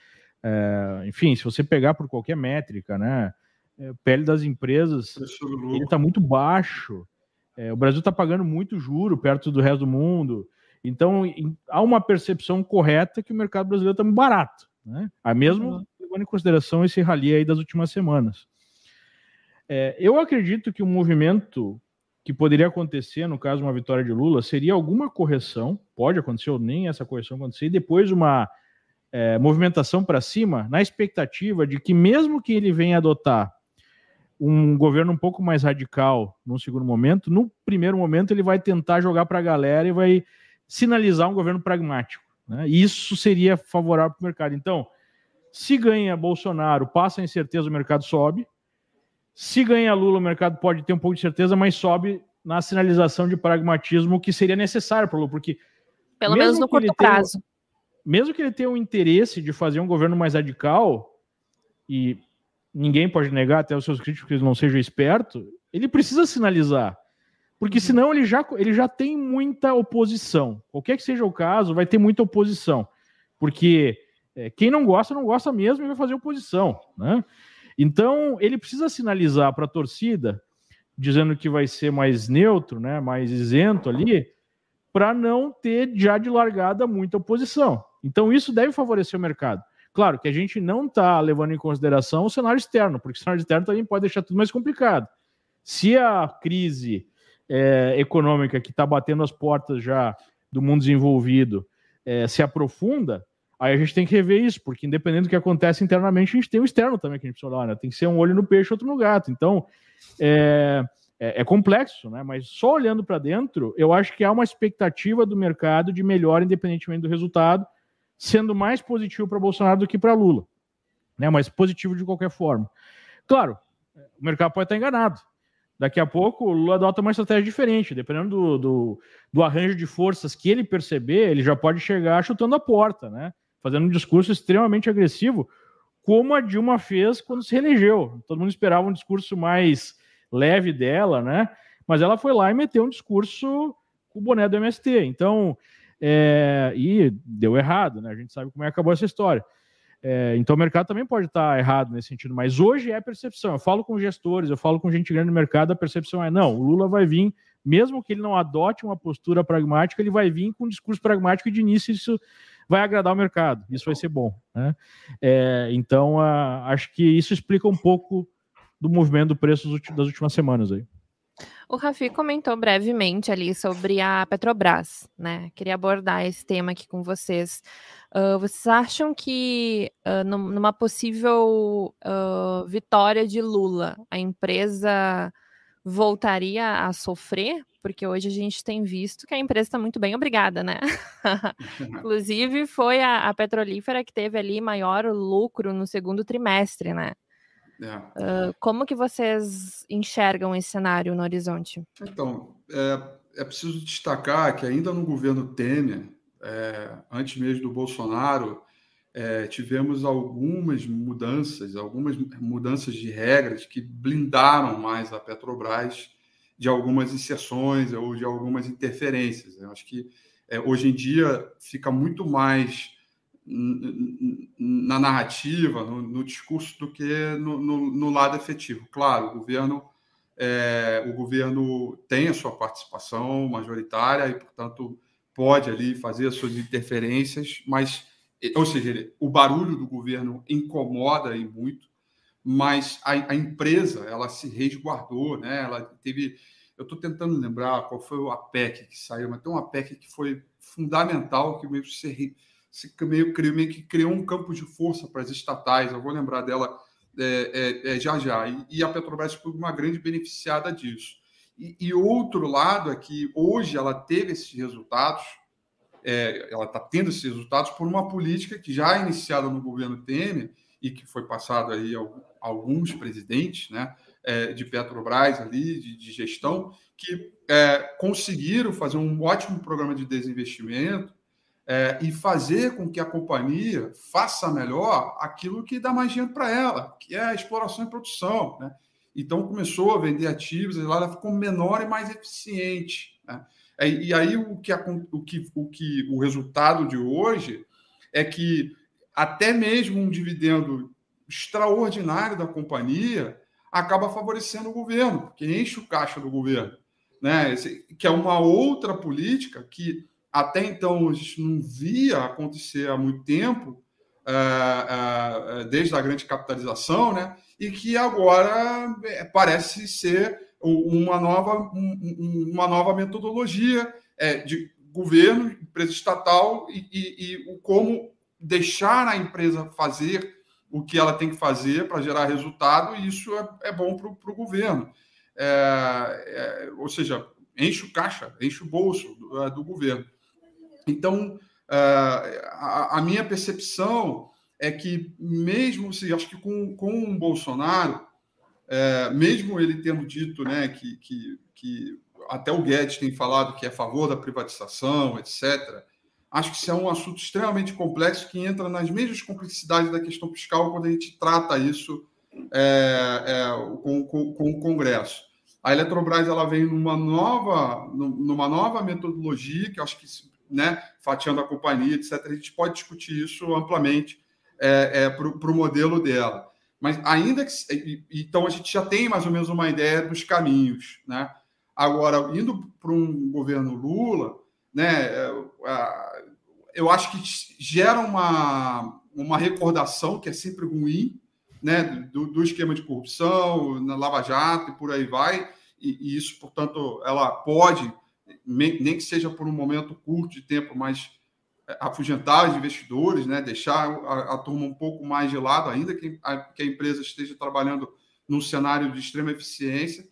S2: É, enfim, se você pegar por qualquer métrica, né? É, pele das empresas, ele está muito baixo. É, o Brasil está pagando muito juro perto do resto do mundo. Então, em, há uma percepção correta que o mercado brasileiro está muito barato, né? A mesmo uhum. Levando em consideração esse rally aí das últimas semanas. É, eu acredito que o movimento que poderia acontecer, no caso, uma vitória de Lula, seria alguma correção, pode acontecer ou nem essa correção acontecer, e depois uma é, movimentação para cima, na expectativa de que, mesmo que ele venha adotar um governo um pouco mais radical num segundo momento, no primeiro momento ele vai tentar jogar para a galera e vai sinalizar um governo pragmático. Né? E isso seria favorável para o mercado. Então, se ganha Bolsonaro, passa a incerteza, o mercado sobe. Se ganha Lula, o mercado pode ter um pouco de certeza, mas sobe na sinalização de pragmatismo que seria necessário para o Lula, porque.
S1: Pelo menos no curto prazo. Tenha,
S2: mesmo que ele tenha o interesse de fazer um governo mais radical, e ninguém pode negar, até os seus críticos, que ele não seja esperto, ele precisa sinalizar. Porque uhum. senão ele já, ele já tem muita oposição. Qualquer que seja o caso, vai ter muita oposição. Porque é, quem não gosta, não gosta mesmo e vai fazer oposição. Né? Então, ele precisa sinalizar para a torcida, dizendo que vai ser mais neutro, né, mais isento ali, para não ter já de largada muita oposição. Então, isso deve favorecer o mercado. Claro que a gente não está levando em consideração o cenário externo, porque o cenário externo também pode deixar tudo mais complicado. Se a crise é, econômica que está batendo as portas já do mundo desenvolvido é, se aprofunda, Aí a gente tem que rever isso, porque independente do que acontece internamente, a gente tem o externo também que a gente precisa olhar, né? Tem que ser um olho no peixe, outro no gato. Então, é, é, é complexo, né? Mas só olhando para dentro, eu acho que há uma expectativa do mercado de melhor, independentemente do resultado, sendo mais positivo para Bolsonaro do que para Lula, né? Mas positivo de qualquer forma. Claro, o mercado pode estar enganado. Daqui a pouco o Lula adota uma estratégia diferente, dependendo do, do, do arranjo de forças que ele perceber, ele já pode chegar chutando a porta, né? Fazendo um discurso extremamente agressivo, como a Dilma fez quando se reelegeu. Todo mundo esperava um discurso mais leve dela, né? Mas ela foi lá e meteu um discurso com o boné do MST. Então, é, e deu errado, né? A gente sabe como é que acabou essa história. É, então o mercado também pode estar errado nesse sentido, mas hoje é a percepção. Eu falo com gestores, eu falo com gente grande no mercado, a percepção é não, o Lula vai vir, mesmo que ele não adote uma postura pragmática, ele vai vir com um discurso pragmático e de início isso vai agradar o mercado. Isso vai ser bom. Né? É, então, a, acho que isso explica um pouco do movimento do preço das últimas semanas aí.
S1: O Rafi comentou brevemente ali sobre a Petrobras, né? Queria abordar esse tema aqui com vocês. Uh, vocês acham que uh, numa possível uh, vitória de Lula, a empresa voltaria a sofrer? Porque hoje a gente tem visto que a empresa está muito bem obrigada, né? Inclusive, foi a, a, petrolífera que teve ali maior lucro no segundo trimestre, né? É. Uh, como que vocês enxergam esse cenário no horizonte?
S3: Então, é, é preciso destacar que ainda no governo Temer, é, antes mesmo do Bolsonaro, é, tivemos algumas mudanças, algumas mudanças de regras que blindaram mais a Petrobras de algumas inserções ou de algumas interferências. Eu acho que é, hoje em dia fica muito mais na narrativa, no, no discurso, do que no, no, no, lado efetivo. Claro, o governo, é, o governo tem a sua participação majoritária e, portanto, pode ali fazer as suas interferências, mas, ou seja, o barulho do governo incomoda e muito, mas a, a empresa ela se resguardou, né? Ela teve, eu estou tentando lembrar qual foi o APEC que saiu, mas tem um APEC que foi fundamental que meio se, se meio, meio que criou um campo de força para as estatais. Eu vou lembrar dela é, é, é, já já. E, e, a Petrobras foi uma grande beneficiada disso. E, e outro lado é que hoje ela teve esses resultados, é, ela está tendo esses resultados por uma política que já é iniciada no governo Temer e que foi passado aí a alguns presidentes, né, é, de Petrobras ali, de, de gestão, que é, conseguiram fazer um ótimo programa de desinvestimento é, e fazer com que a companhia faça melhor aquilo que dá mais dinheiro para ela, que é a exploração e produção. Né? Então começou a vender ativos, e lá ela ficou menor e mais eficiente. Né? É, e aí o que, o, que, o que o resultado de hoje é que até mesmo um dividendo extraordinário da companhia acaba favorecendo o governo, porque enche o caixa do governo. Né? Que é uma outra política que até então a gente não via acontecer há muito tempo, uh, uh, desde a grande capitalização, né? e que agora é, parece ser uma nova, uma nova metodologia é, de governo, empresa estatal e, e, e como deixar a empresa fazer o que ela tem que fazer para gerar resultado, e isso é, é bom para o governo. É, é, ou seja, enche o caixa, enche o bolso do, é, do governo. Então, é, a, a, minha percepção é que, mesmo, assim, acho que com, com o Bolsonaro, é, mesmo ele tendo dito né, que, que, que até o Guedes tem falado que é a favor da privatização, etc., acho que isso é um assunto extremamente complexo que entra nas mesmas complexidades da questão fiscal quando a gente trata isso é, é, com, com, com, o Congresso. A Eletrobras ela vem numa nova, numa nova metodologia que acho que, né, fatiando a companhia, etc., a gente pode discutir isso amplamente é, é para o modelo dela. Mas ainda que. Então a gente já tem mais ou menos uma ideia dos caminhos. Né? Agora, indo para um governo Lula, né, é, eu acho que gera uma, uma recordação que é sempre ruim né, do, do esquema de corrupção, na Lava Jato e por aí vai. E, e isso, portanto, ela pode, nem que seja por um momento curto de tempo, mas afugentar os investidores, né, deixar a, a, turma um pouco mais de lado, ainda que a, que a empresa esteja trabalhando num cenário de extrema eficiência.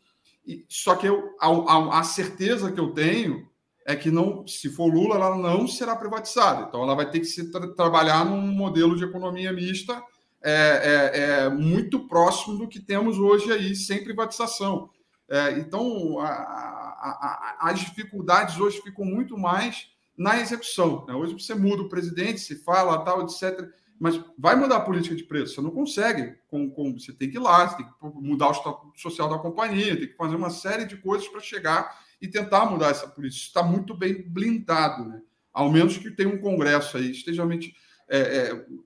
S3: E, só que eu, a, a, certeza que eu tenho é que não, se for Lula, ela não será privatizada. Então, ela vai ter que se tra trabalhar num modelo de economia mista é, é, é, muito próximo do que temos hoje aí, sem privatização. É, então, as dificuldades hoje ficam muito mais na execução. Né? Hoje você muda o presidente, se fala tal, etc. Mas vai mudar a política de preço? Você não consegue. Com, com, você tem que ir lá, você tem que mudar o estatuto social da companhia, tem que fazer uma série de coisas para chegar e tentar mudar essa política. Está muito bem blindado, né? Ao menos que tenha um Congresso aí extremamente, é,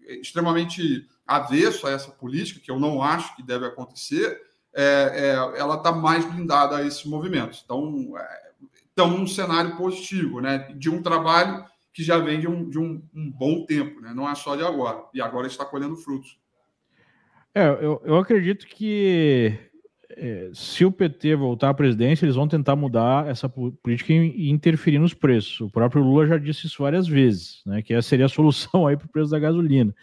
S3: é, extremamente avesso a essa política, que eu não acho que deve acontecer, é, é ela está mais blindada a esses movimentos. Então, estamos num cenário positivo, né? De um trabalho que já vem de um, de um, um bom tempo, né? Não é só de agora. E agora está colhendo frutos.
S2: É, eu, eu acredito que é, se o PT voltar à presidência, eles vão tentar mudar essa política e interferir nos preços. O próprio Lula já disse isso várias vezes, né? Que essa seria a solução aí para o preço da gasolina.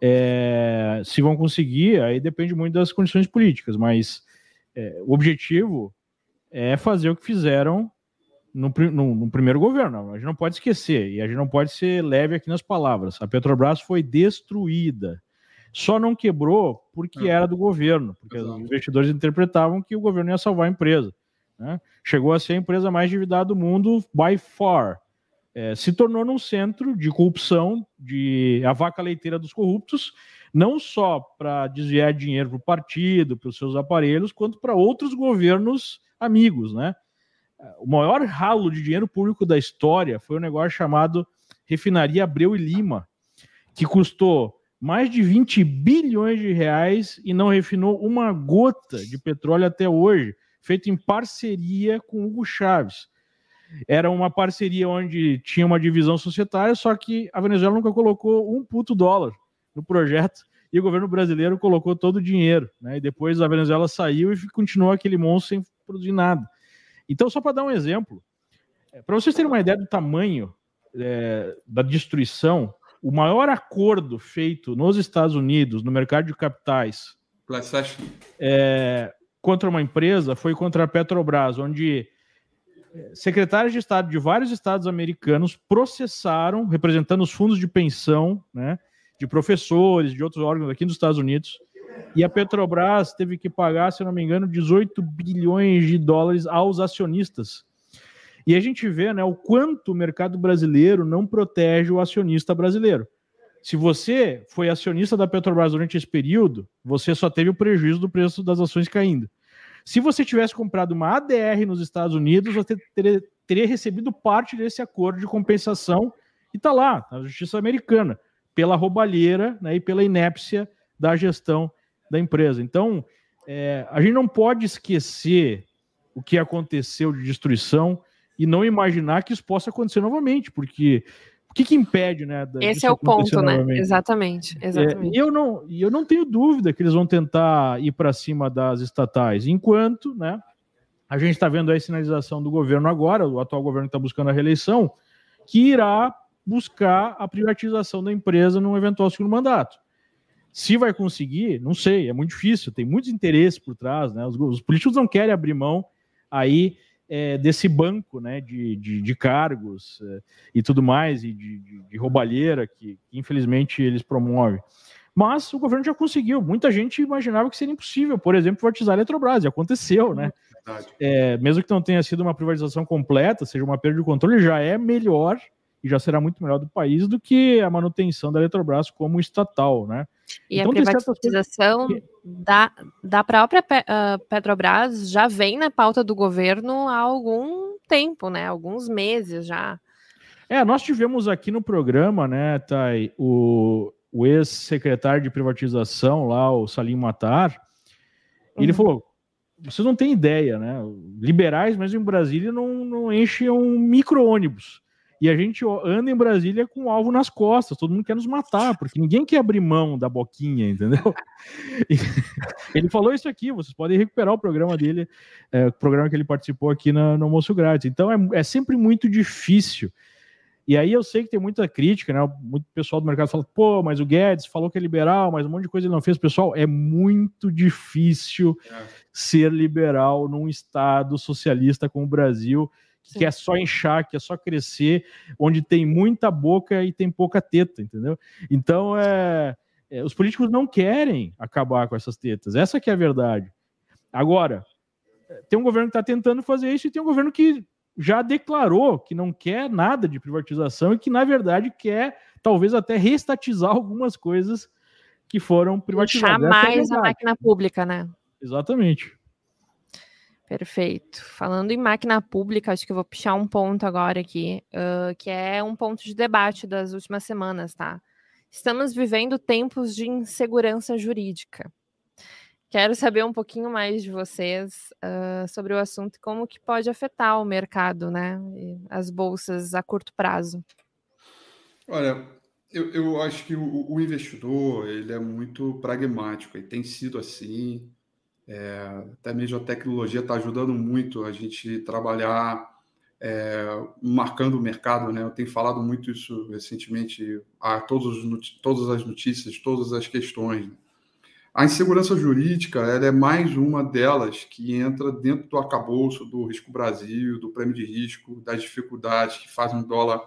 S2: É, se vão conseguir, aí depende muito das condições políticas, mas é, o objetivo é fazer o que fizeram no, no, no, primeiro governo. A gente não pode esquecer, e a gente não pode ser leve aqui nas palavras. A Petrobras foi destruída. Só não quebrou porque é. era do governo, porque Exato. os investidores interpretavam que o governo ia salvar a empresa. Né? Chegou a ser a empresa mais endividada do mundo by far. É, se tornou num centro de corrupção, de a vaca leiteira dos corruptos, não só para desviar dinheiro para o partido, para os seus aparelhos, quanto para outros governos amigos, né? O maior ralo de dinheiro público da história foi um negócio chamado Refinaria Abreu e Lima, que custou mais de 20 bilhões de reais e não refinou uma gota de petróleo até hoje, feito em parceria com Hugo Chaves. era uma parceria onde tinha uma divisão societária, só que a Venezuela nunca colocou um puto dólar no projeto e o governo brasileiro colocou todo o dinheiro, né? E depois a Venezuela saiu e continuou aquele monstro sem produzir nada. Então, só para dar um exemplo, é, para vocês terem uma ideia do tamanho é, da destruição, o maior acordo feito nos Estados Unidos, no mercado de capitais, é, contra uma empresa foi contra a Petrobras, onde é, secretários de Estado de vários estados americanos processaram, representando os fundos de pensão, né, de professores, de outros órgãos aqui nos Estados Unidos, e a Petrobras teve que pagar, se não me engano, 18 bilhões de dólares aos acionistas. E a gente vê né, o quanto o mercado brasileiro não protege o acionista brasileiro. Se você foi acionista da Petrobras durante esse período, você só teve o prejuízo do preço das ações caindo. Se você tivesse comprado uma ADR nos Estados Unidos, você teria, teria recebido parte desse acordo de compensação e está lá, na justiça americana, pela roubalheira né, e pela inépcia da gestão da empresa. Então, é, a gente não pode esquecer o que aconteceu de destruição e não imaginar que isso possa acontecer novamente, porque o que, que impede, né?
S1: Esse é o ponto, né? novamente? Exatamente, exatamente.
S2: É, e eu não, eu não tenho dúvida que eles vão tentar ir para cima das estatais, enquanto, né? A gente está vendo a sinalização do governo agora, o atual governo está buscando a reeleição, que irá buscar a privatização da empresa num eventual segundo mandato. Se vai conseguir, não sei, é muito difícil, tem muitos interesses por trás, né? Os, os políticos não querem abrir mão aí é, desse banco né, de, de, de cargos é, e tudo mais, e de, de, de roubalheira que, que, infelizmente eles promovem. Mas o governo já conseguiu. Muita gente imaginava que seria impossível, por exemplo, privatizar a Eletrobras, e aconteceu, né? É, mesmo que não tenha sido uma privatização completa, seja uma perda de controle, já é melhor e já será muito melhor do país do que a manutenção da Eletrobras como estatal, né?
S1: E então, a privatização que... da, da própria uh, Petrobras já vem na pauta do governo há algum tempo, né? Alguns meses já.
S2: É, nós tivemos aqui no programa, né, Thay, o, o ex-secretário de privatização lá, o Salim Matar, ele uhum. falou: vocês não têm ideia, né? Liberais, mas em Brasília não, não enchem um micro-ônibus e a gente anda em Brasília com o alvo nas costas, todo mundo quer nos matar, porque ninguém quer abrir mão da boquinha, entendeu? ele falou isso aqui, vocês podem recuperar o programa dele, é, o programa que ele participou aqui na, no Almoço Grátis. Então é, é sempre muito difícil. E aí eu sei que tem muita crítica, né? Muito pessoal do mercado fala, pô, mas o Guedes falou que é liberal, mas um monte de coisa ele não fez. Pessoal, é muito difícil é. ser liberal num Estado socialista como o Brasil que Sim. é só inchar, que é só crescer, onde tem muita boca e tem pouca teta, entendeu? Então, é, é os políticos não querem acabar com essas tetas, essa que é a verdade. Agora, tem um governo que está tentando fazer isso e tem um governo que já declarou que não quer nada de privatização e que, na verdade, quer talvez até reestatizar algumas coisas que foram privatizadas.
S1: É mais é a máquina pública, né?
S2: Exatamente.
S1: Perfeito. Falando em máquina pública, acho que eu vou puxar um ponto agora aqui, uh, que é um ponto de debate das últimas semanas, tá? Estamos vivendo tempos de insegurança jurídica. Quero saber um pouquinho mais de vocês uh, sobre o assunto e como que pode afetar o mercado, né? As bolsas a curto prazo.
S3: Olha, eu, eu acho que o, o investidor ele é muito pragmático e tem sido assim é, até mesmo a tecnologia está ajudando muito a gente trabalhar é, marcando o mercado, né? Eu tenho falado muito isso recentemente a todos, todas as notícias, todas as questões. A insegurança jurídica ela é mais uma delas que entra dentro do arcabouço do risco Brasil, do prêmio de risco, das dificuldades que fazem o dólar,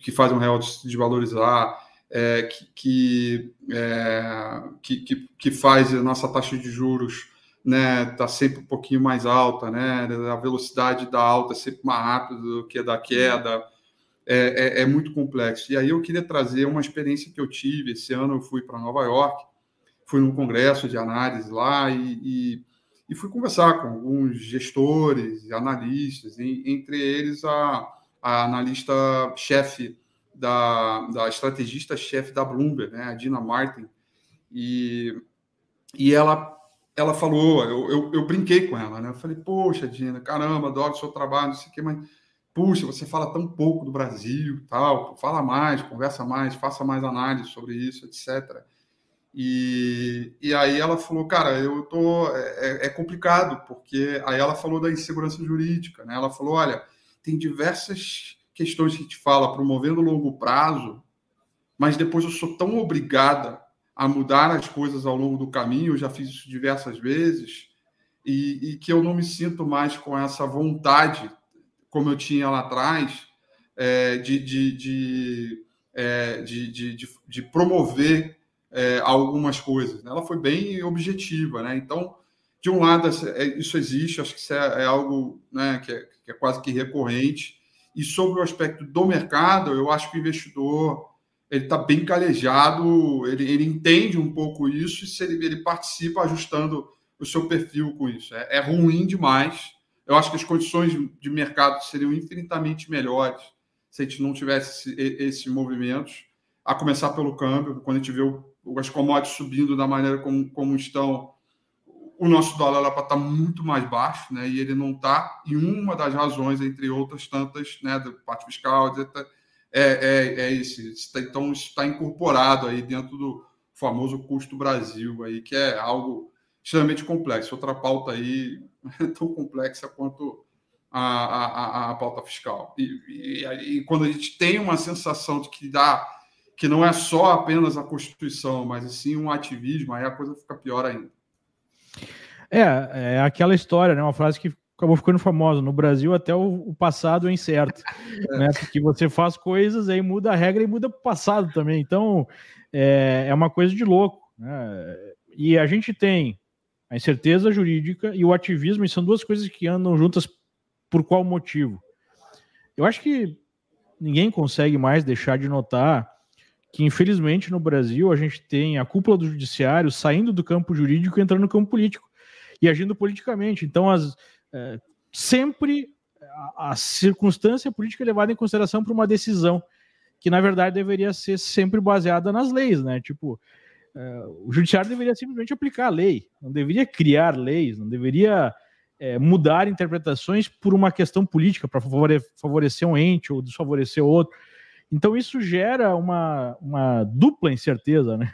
S3: que fazem o real se desvalorizar, é, que, que, é, que, que, que faz a nossa taxa de juros né, tá sempre um pouquinho mais alta, né, a velocidade da alta é sempre mais rápida do que a da queda, é, é, é, muito complexo. E aí eu queria trazer uma experiência que eu tive, esse ano eu fui para Nova York, fui num congresso de análise lá e, e, e fui conversar com alguns gestores analistas, entre eles a, a analista-chefe da, da estrategista-chefe da Bloomberg, né, a Dina Martin, e, e ela ela falou, eu, eu, eu, brinquei com ela, né? Eu falei, poxa, Dina, caramba, adoro o seu trabalho, não sei o quê, mas, puxa, você fala tão pouco do Brasil, tal, fala mais, conversa mais, faça mais análise sobre isso, etc. E, e aí ela falou, cara, eu tô é, é, é complicado porque aí ela falou da insegurança jurídica, né? Ela falou, olha, tem diversas questões que gente fala promovendo longo prazo, mas depois eu sou tão obrigada a mudar as coisas ao longo do caminho, eu já fiz isso diversas vezes, e, e que eu não me sinto mais com essa vontade, como eu tinha lá atrás, é, de, de, de, é, de, de, promover é, algumas coisas. Ela foi bem objetiva, né? Então, de um lado, é, isso existe, acho que isso é, é algo né, que, é, que é quase que recorrente, e sobre o aspecto do mercado, eu acho que o investidor ele está bem calejado, ele, ele entende um pouco isso e se ele, ele participa ajustando o seu perfil com isso. É, é, ruim demais. Eu acho que as condições de mercado seriam infinitamente melhores se a gente não tivesse esse, esses movimentos, a começar pelo câmbio, quando a gente vê o, as commodities subindo da maneira como, como estão, o nosso dólar para estar tá muito mais baixo, né? E ele não está. E uma das razões, entre outras tantas, né, da parte fiscal, etc., é, é, é esse. Então, isso está incorporado aí dentro do famoso custo Brasil, aí, que é algo extremamente complexo. Outra pauta aí tão complexa quanto a, a, a pauta fiscal. E, e, e, quando a gente tem uma sensação de que dá que não é só apenas a Constituição, mas sim um ativismo, aí a coisa fica pior ainda.
S2: É, é aquela história, né? Uma frase que acabou ficando famosa. No Brasil, até o, passado é incerto. Né? Porque você faz coisas, aí muda a regra e muda o passado também. Então, é, é uma coisa de louco. Né? E a gente tem a incerteza jurídica e o ativismo, e são duas coisas que andam juntas por qual motivo? Eu acho que ninguém consegue mais deixar de notar que, infelizmente, no Brasil, a gente tem a cúpula do judiciário saindo do campo jurídico e entrando no campo político e agindo politicamente. Então, as, é, sempre a, a, circunstância política é levada em consideração para uma decisão que, na verdade, deveria ser sempre baseada nas leis, né? Tipo, é, o judiciário deveria simplesmente aplicar a lei, não deveria criar leis, não deveria é, mudar interpretações por uma questão política para favorecer um ente ou desfavorecer outro. Então, isso gera uma, uma dupla incerteza, né?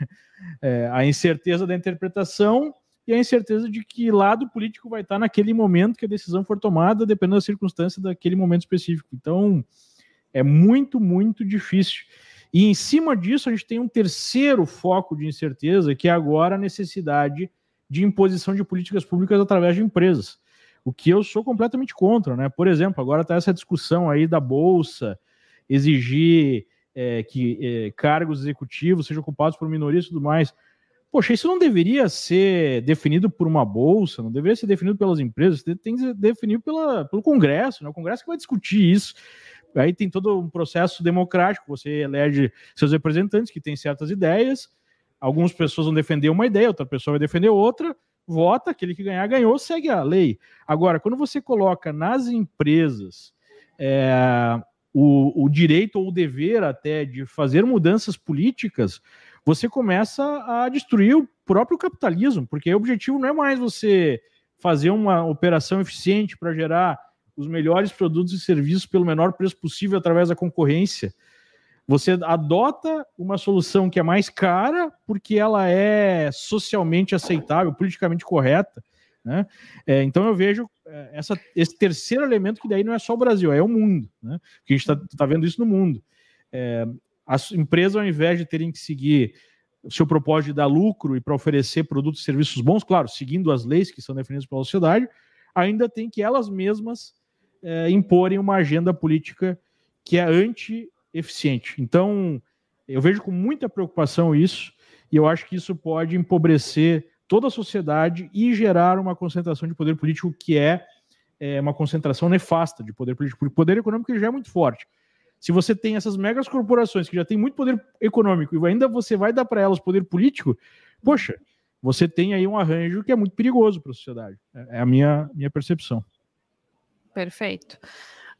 S2: É, a incerteza da interpretação e a incerteza de que lado político vai estar naquele momento que a decisão for tomada, dependendo da circunstância daquele momento específico. Então, é muito, muito difícil. E em cima disso, a gente tem um terceiro foco de incerteza, que é agora a necessidade de imposição de políticas públicas através de empresas. O que eu sou completamente contra, né? Por exemplo, agora está essa discussão aí da Bolsa, exigir é, que é, cargos executivos sejam ocupados por minorias e tudo mais. Poxa, isso não deveria ser definido por uma bolsa, não deveria ser definido pelas empresas, tem que ser definido pela, pelo Congresso, né? O Congresso que vai discutir isso. Aí tem todo um processo democrático, você elege seus representantes que têm certas ideias, algumas pessoas vão defender uma ideia, outra pessoa vai defender outra, vota, aquele que ganhar, ganhou, segue a lei. Agora, quando você coloca nas empresas é, o, o direito ou o dever até de fazer mudanças políticas, você começa a destruir o próprio capitalismo, porque o objetivo não é mais você fazer uma operação eficiente para gerar os melhores produtos e serviços pelo menor preço possível através da concorrência. Você adota uma solução que é mais cara porque ela é socialmente aceitável, politicamente correta. Né? É, então eu vejo é, essa, esse terceiro elemento que daí não é só o Brasil, é o mundo. Né? Porque a gente está tá vendo isso no mundo. É, as empresas, ao invés de terem que seguir o seu propósito de dar lucro e para oferecer produtos e serviços bons, claro, seguindo as leis que são definidas pela sociedade, ainda tem que elas mesmas é, imporem uma agenda política que é anti-eficiente. Então, eu vejo com muita preocupação isso, e eu acho que isso pode empobrecer toda a sociedade e gerar uma concentração de poder político que é, é uma concentração nefasta de poder político. O poder econômico já é muito forte se você tem essas megas corporações que já têm muito poder econômico e ainda você vai dar para elas poder político, poxa, você tem aí um arranjo que é muito perigoso para a sociedade. É, é a minha, minha percepção.
S1: Perfeito.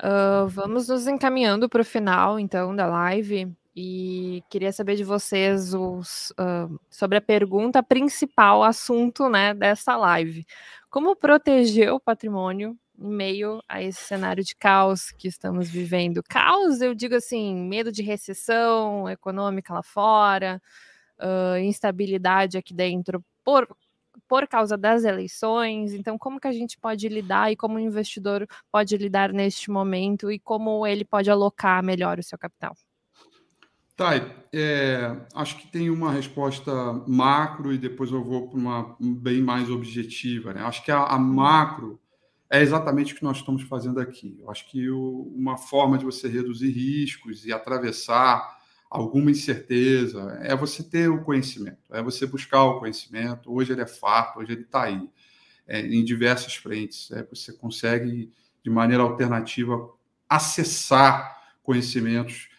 S1: Uh, vamos nos encaminhando para o final, então, da live. E queria saber de vocês os, uh, sobre a pergunta principal, assunto né, dessa live. Como proteger o patrimônio em meio a esse cenário de caos que estamos vivendo. Caos, eu digo assim, medo de recessão econômica lá fora, uh, instabilidade aqui dentro por, por causa das eleições. Então, como que a gente pode lidar e como o investidor pode lidar neste momento e como ele pode alocar melhor o seu capital?
S3: Thay, é, acho que tem uma resposta macro e depois eu vou para uma bem mais objetiva. Né? Acho que a, a, macro é exatamente o que nós estamos fazendo aqui. Eu acho que o, uma forma de você reduzir riscos e atravessar alguma incerteza é você ter o conhecimento, é você buscar o conhecimento. Hoje ele é fato, hoje ele está aí, é, em diversas frentes. É, você consegue, de maneira alternativa, acessar conhecimentos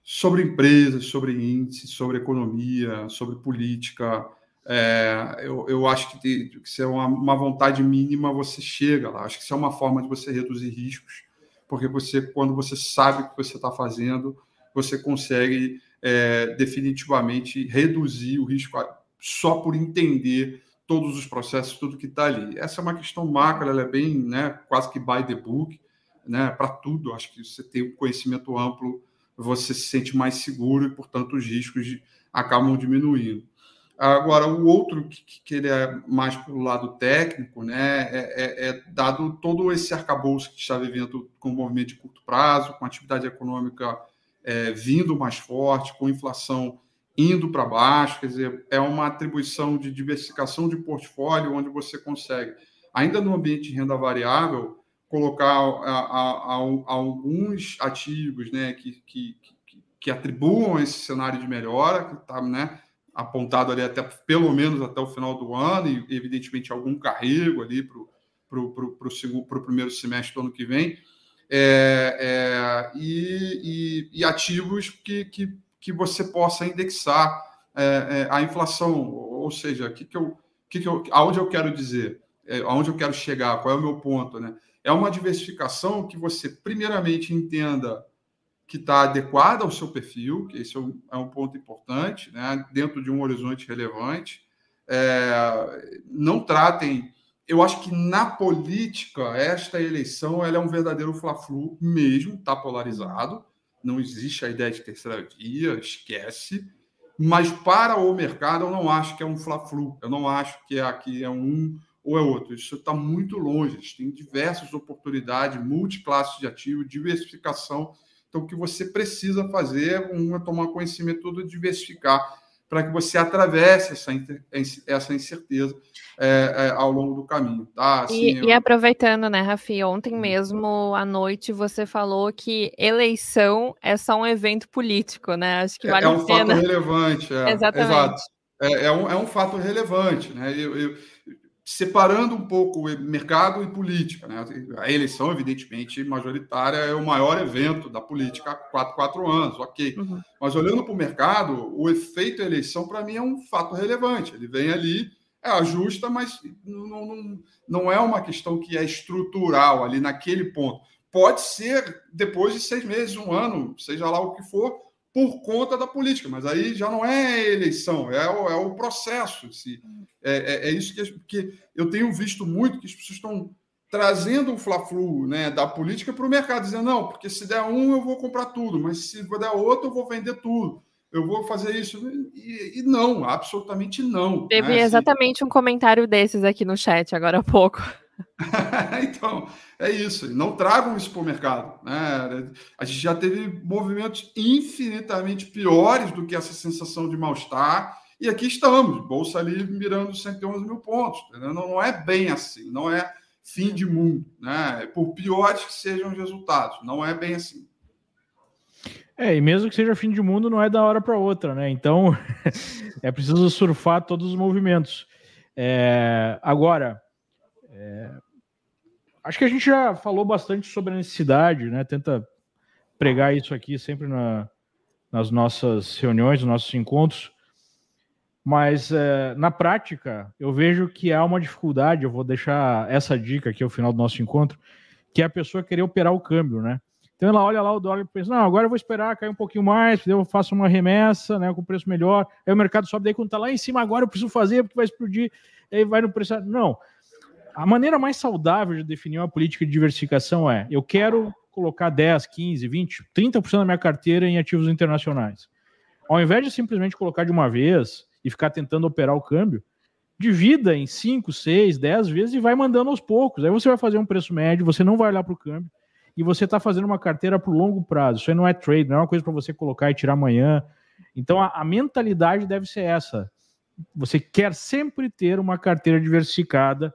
S3: sobre empresas, sobre índices, sobre economia, sobre política. É, eu, eu acho que, que se é uma, uma, vontade mínima, você chega lá. Acho que isso é uma forma de você reduzir riscos, porque você, quando você sabe o que você está fazendo, você consegue é, definitivamente reduzir o risco só por entender todos os processos, tudo que está ali. Essa é uma questão macro, ela é bem, né, quase que by the book, né, para tudo. Acho que você tem um conhecimento amplo você se sente mais seguro e, portanto, os riscos acabam diminuindo. Agora, o outro que, que ele é mais para o lado técnico, né, é, é, é, dado todo esse arcabouço que está vivendo com o movimento de curto prazo, com a atividade econômica é, vindo mais forte, com inflação indo para baixo, quer dizer, é uma atribuição de diversificação de portfólio onde você consegue, ainda no ambiente de renda variável, colocar a, a, a, alguns ativos né, que, que, que, que, atribuam esse cenário de melhora, que está né, apontado ali até pelo menos até o final do ano, e evidentemente algum carrego ali para o primeiro semestre do ano que vem, é, é, e, e, e, ativos que, que, que você possa indexar é, é a inflação, ou seja, que que eu, que que eu, aonde eu quero dizer, é, aonde eu quero chegar, qual é o meu ponto, né? É uma diversificação que você, primeiramente, entenda que está adequada ao seu perfil, que esse é um, é um, ponto importante, né? dentro de um horizonte relevante. É, não tratem. Eu acho que na política, esta eleição ela é um verdadeiro fla-flu mesmo, está polarizado. Não existe a ideia de terceira via, esquece. Mas para o mercado, eu não acho que é um fla-flu. Eu não acho que aqui é um ou é outro. Isso está muito longe. A gente tem diversas oportunidades, multiclasses de ativo, diversificação. Então, o que você precisa fazer é, um, é tomar conhecimento todo, diversificar, para que você atravesse essa, essa incerteza é, é, ao longo do caminho. Tá?
S1: Assim, e, eu... e, aproveitando, né, Rafi, ontem hum. mesmo à noite você falou que eleição é só um evento político, né? Acho que
S3: é,
S1: vale
S3: é, um fato relevante. É,
S1: Exatamente. Exato.
S3: É, é, um, é um fato relevante. Né? Eu, eu, separando um pouco mercado e política. Né? A eleição, evidentemente, majoritária é o maior evento da política há quatro, quatro anos, ok. Uhum. Mas olhando para o mercado, o efeito da eleição, para mim, é um fato relevante. Ele vem ali, é ajusta, mas não, não, não é uma questão que é estrutural ali naquele ponto. Pode ser depois de seis meses, um ano, seja lá o que for, por conta da política, mas aí já não é eleição, é o, é o processo. É, é, é, isso que, que, eu tenho visto muito, que as pessoas estão trazendo o fla-flu né, da política para o mercado, dizendo, não, porque se der um eu vou comprar tudo, mas se der outro eu vou vender tudo, eu vou fazer isso. E, e não, absolutamente não.
S1: Teve né? exatamente um comentário desses aqui no chat agora há pouco.
S3: então, é isso. Não tragam isso para o mercado. Né? A gente já teve movimentos infinitamente piores do que essa sensação de mal-estar. E aqui estamos, bolsa ali mirando 111 mil pontos. Não, é bem assim, não é fim de mundo, né? Por piores que sejam os resultados, não é bem assim.
S2: É, e mesmo que seja fim de mundo, não é da hora para outra, né? Então é preciso surfar todos os movimentos. É, agora, é, acho que a gente já falou bastante sobre a necessidade, né? Tenta pregar isso aqui sempre na, nas nossas reuniões, nos nossos encontros. Mas é, na prática, eu vejo que há uma dificuldade. Eu vou deixar essa dica aqui ao final do nosso encontro, que é a pessoa querer operar o câmbio, né? Então ela olha lá o dólar e pensa, não, agora eu vou esperar cair um pouquinho mais, eu faço uma remessa, né, com preço melhor, aí o mercado sobe, daí quando tá lá em cima agora eu preciso fazer porque vai explodir, aí vai no preço. Não, a maneira mais saudável de definir uma política de diversificação é: eu quero colocar 10, 15, 20, 30% da minha carteira em ativos internacionais. Ao invés de simplesmente colocar de uma vez e ficar tentando operar o câmbio, divida em 5, 6, 10 vezes e vai mandando aos poucos. Aí você vai fazer um preço médio, você não vai olhar para o câmbio e você está fazendo uma carteira para o longo prazo. Isso aí não é trade, não é uma coisa para você colocar e tirar amanhã. Então a, a mentalidade deve ser essa. Você quer sempre ter uma carteira diversificada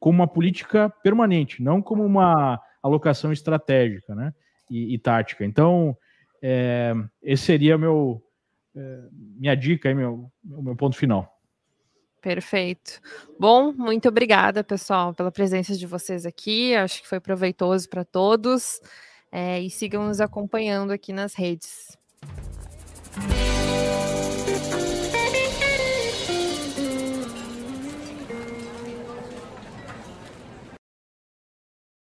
S2: como uma política permanente, não como uma alocação estratégica né? e, e tática. Então, é, esse seria meu, é, minha dica, meu, meu ponto final.
S1: Perfeito. Bom, muito obrigada, pessoal, pela presença de vocês aqui. Acho que foi proveitoso para todos. É, e sigam nos acompanhando aqui nas redes.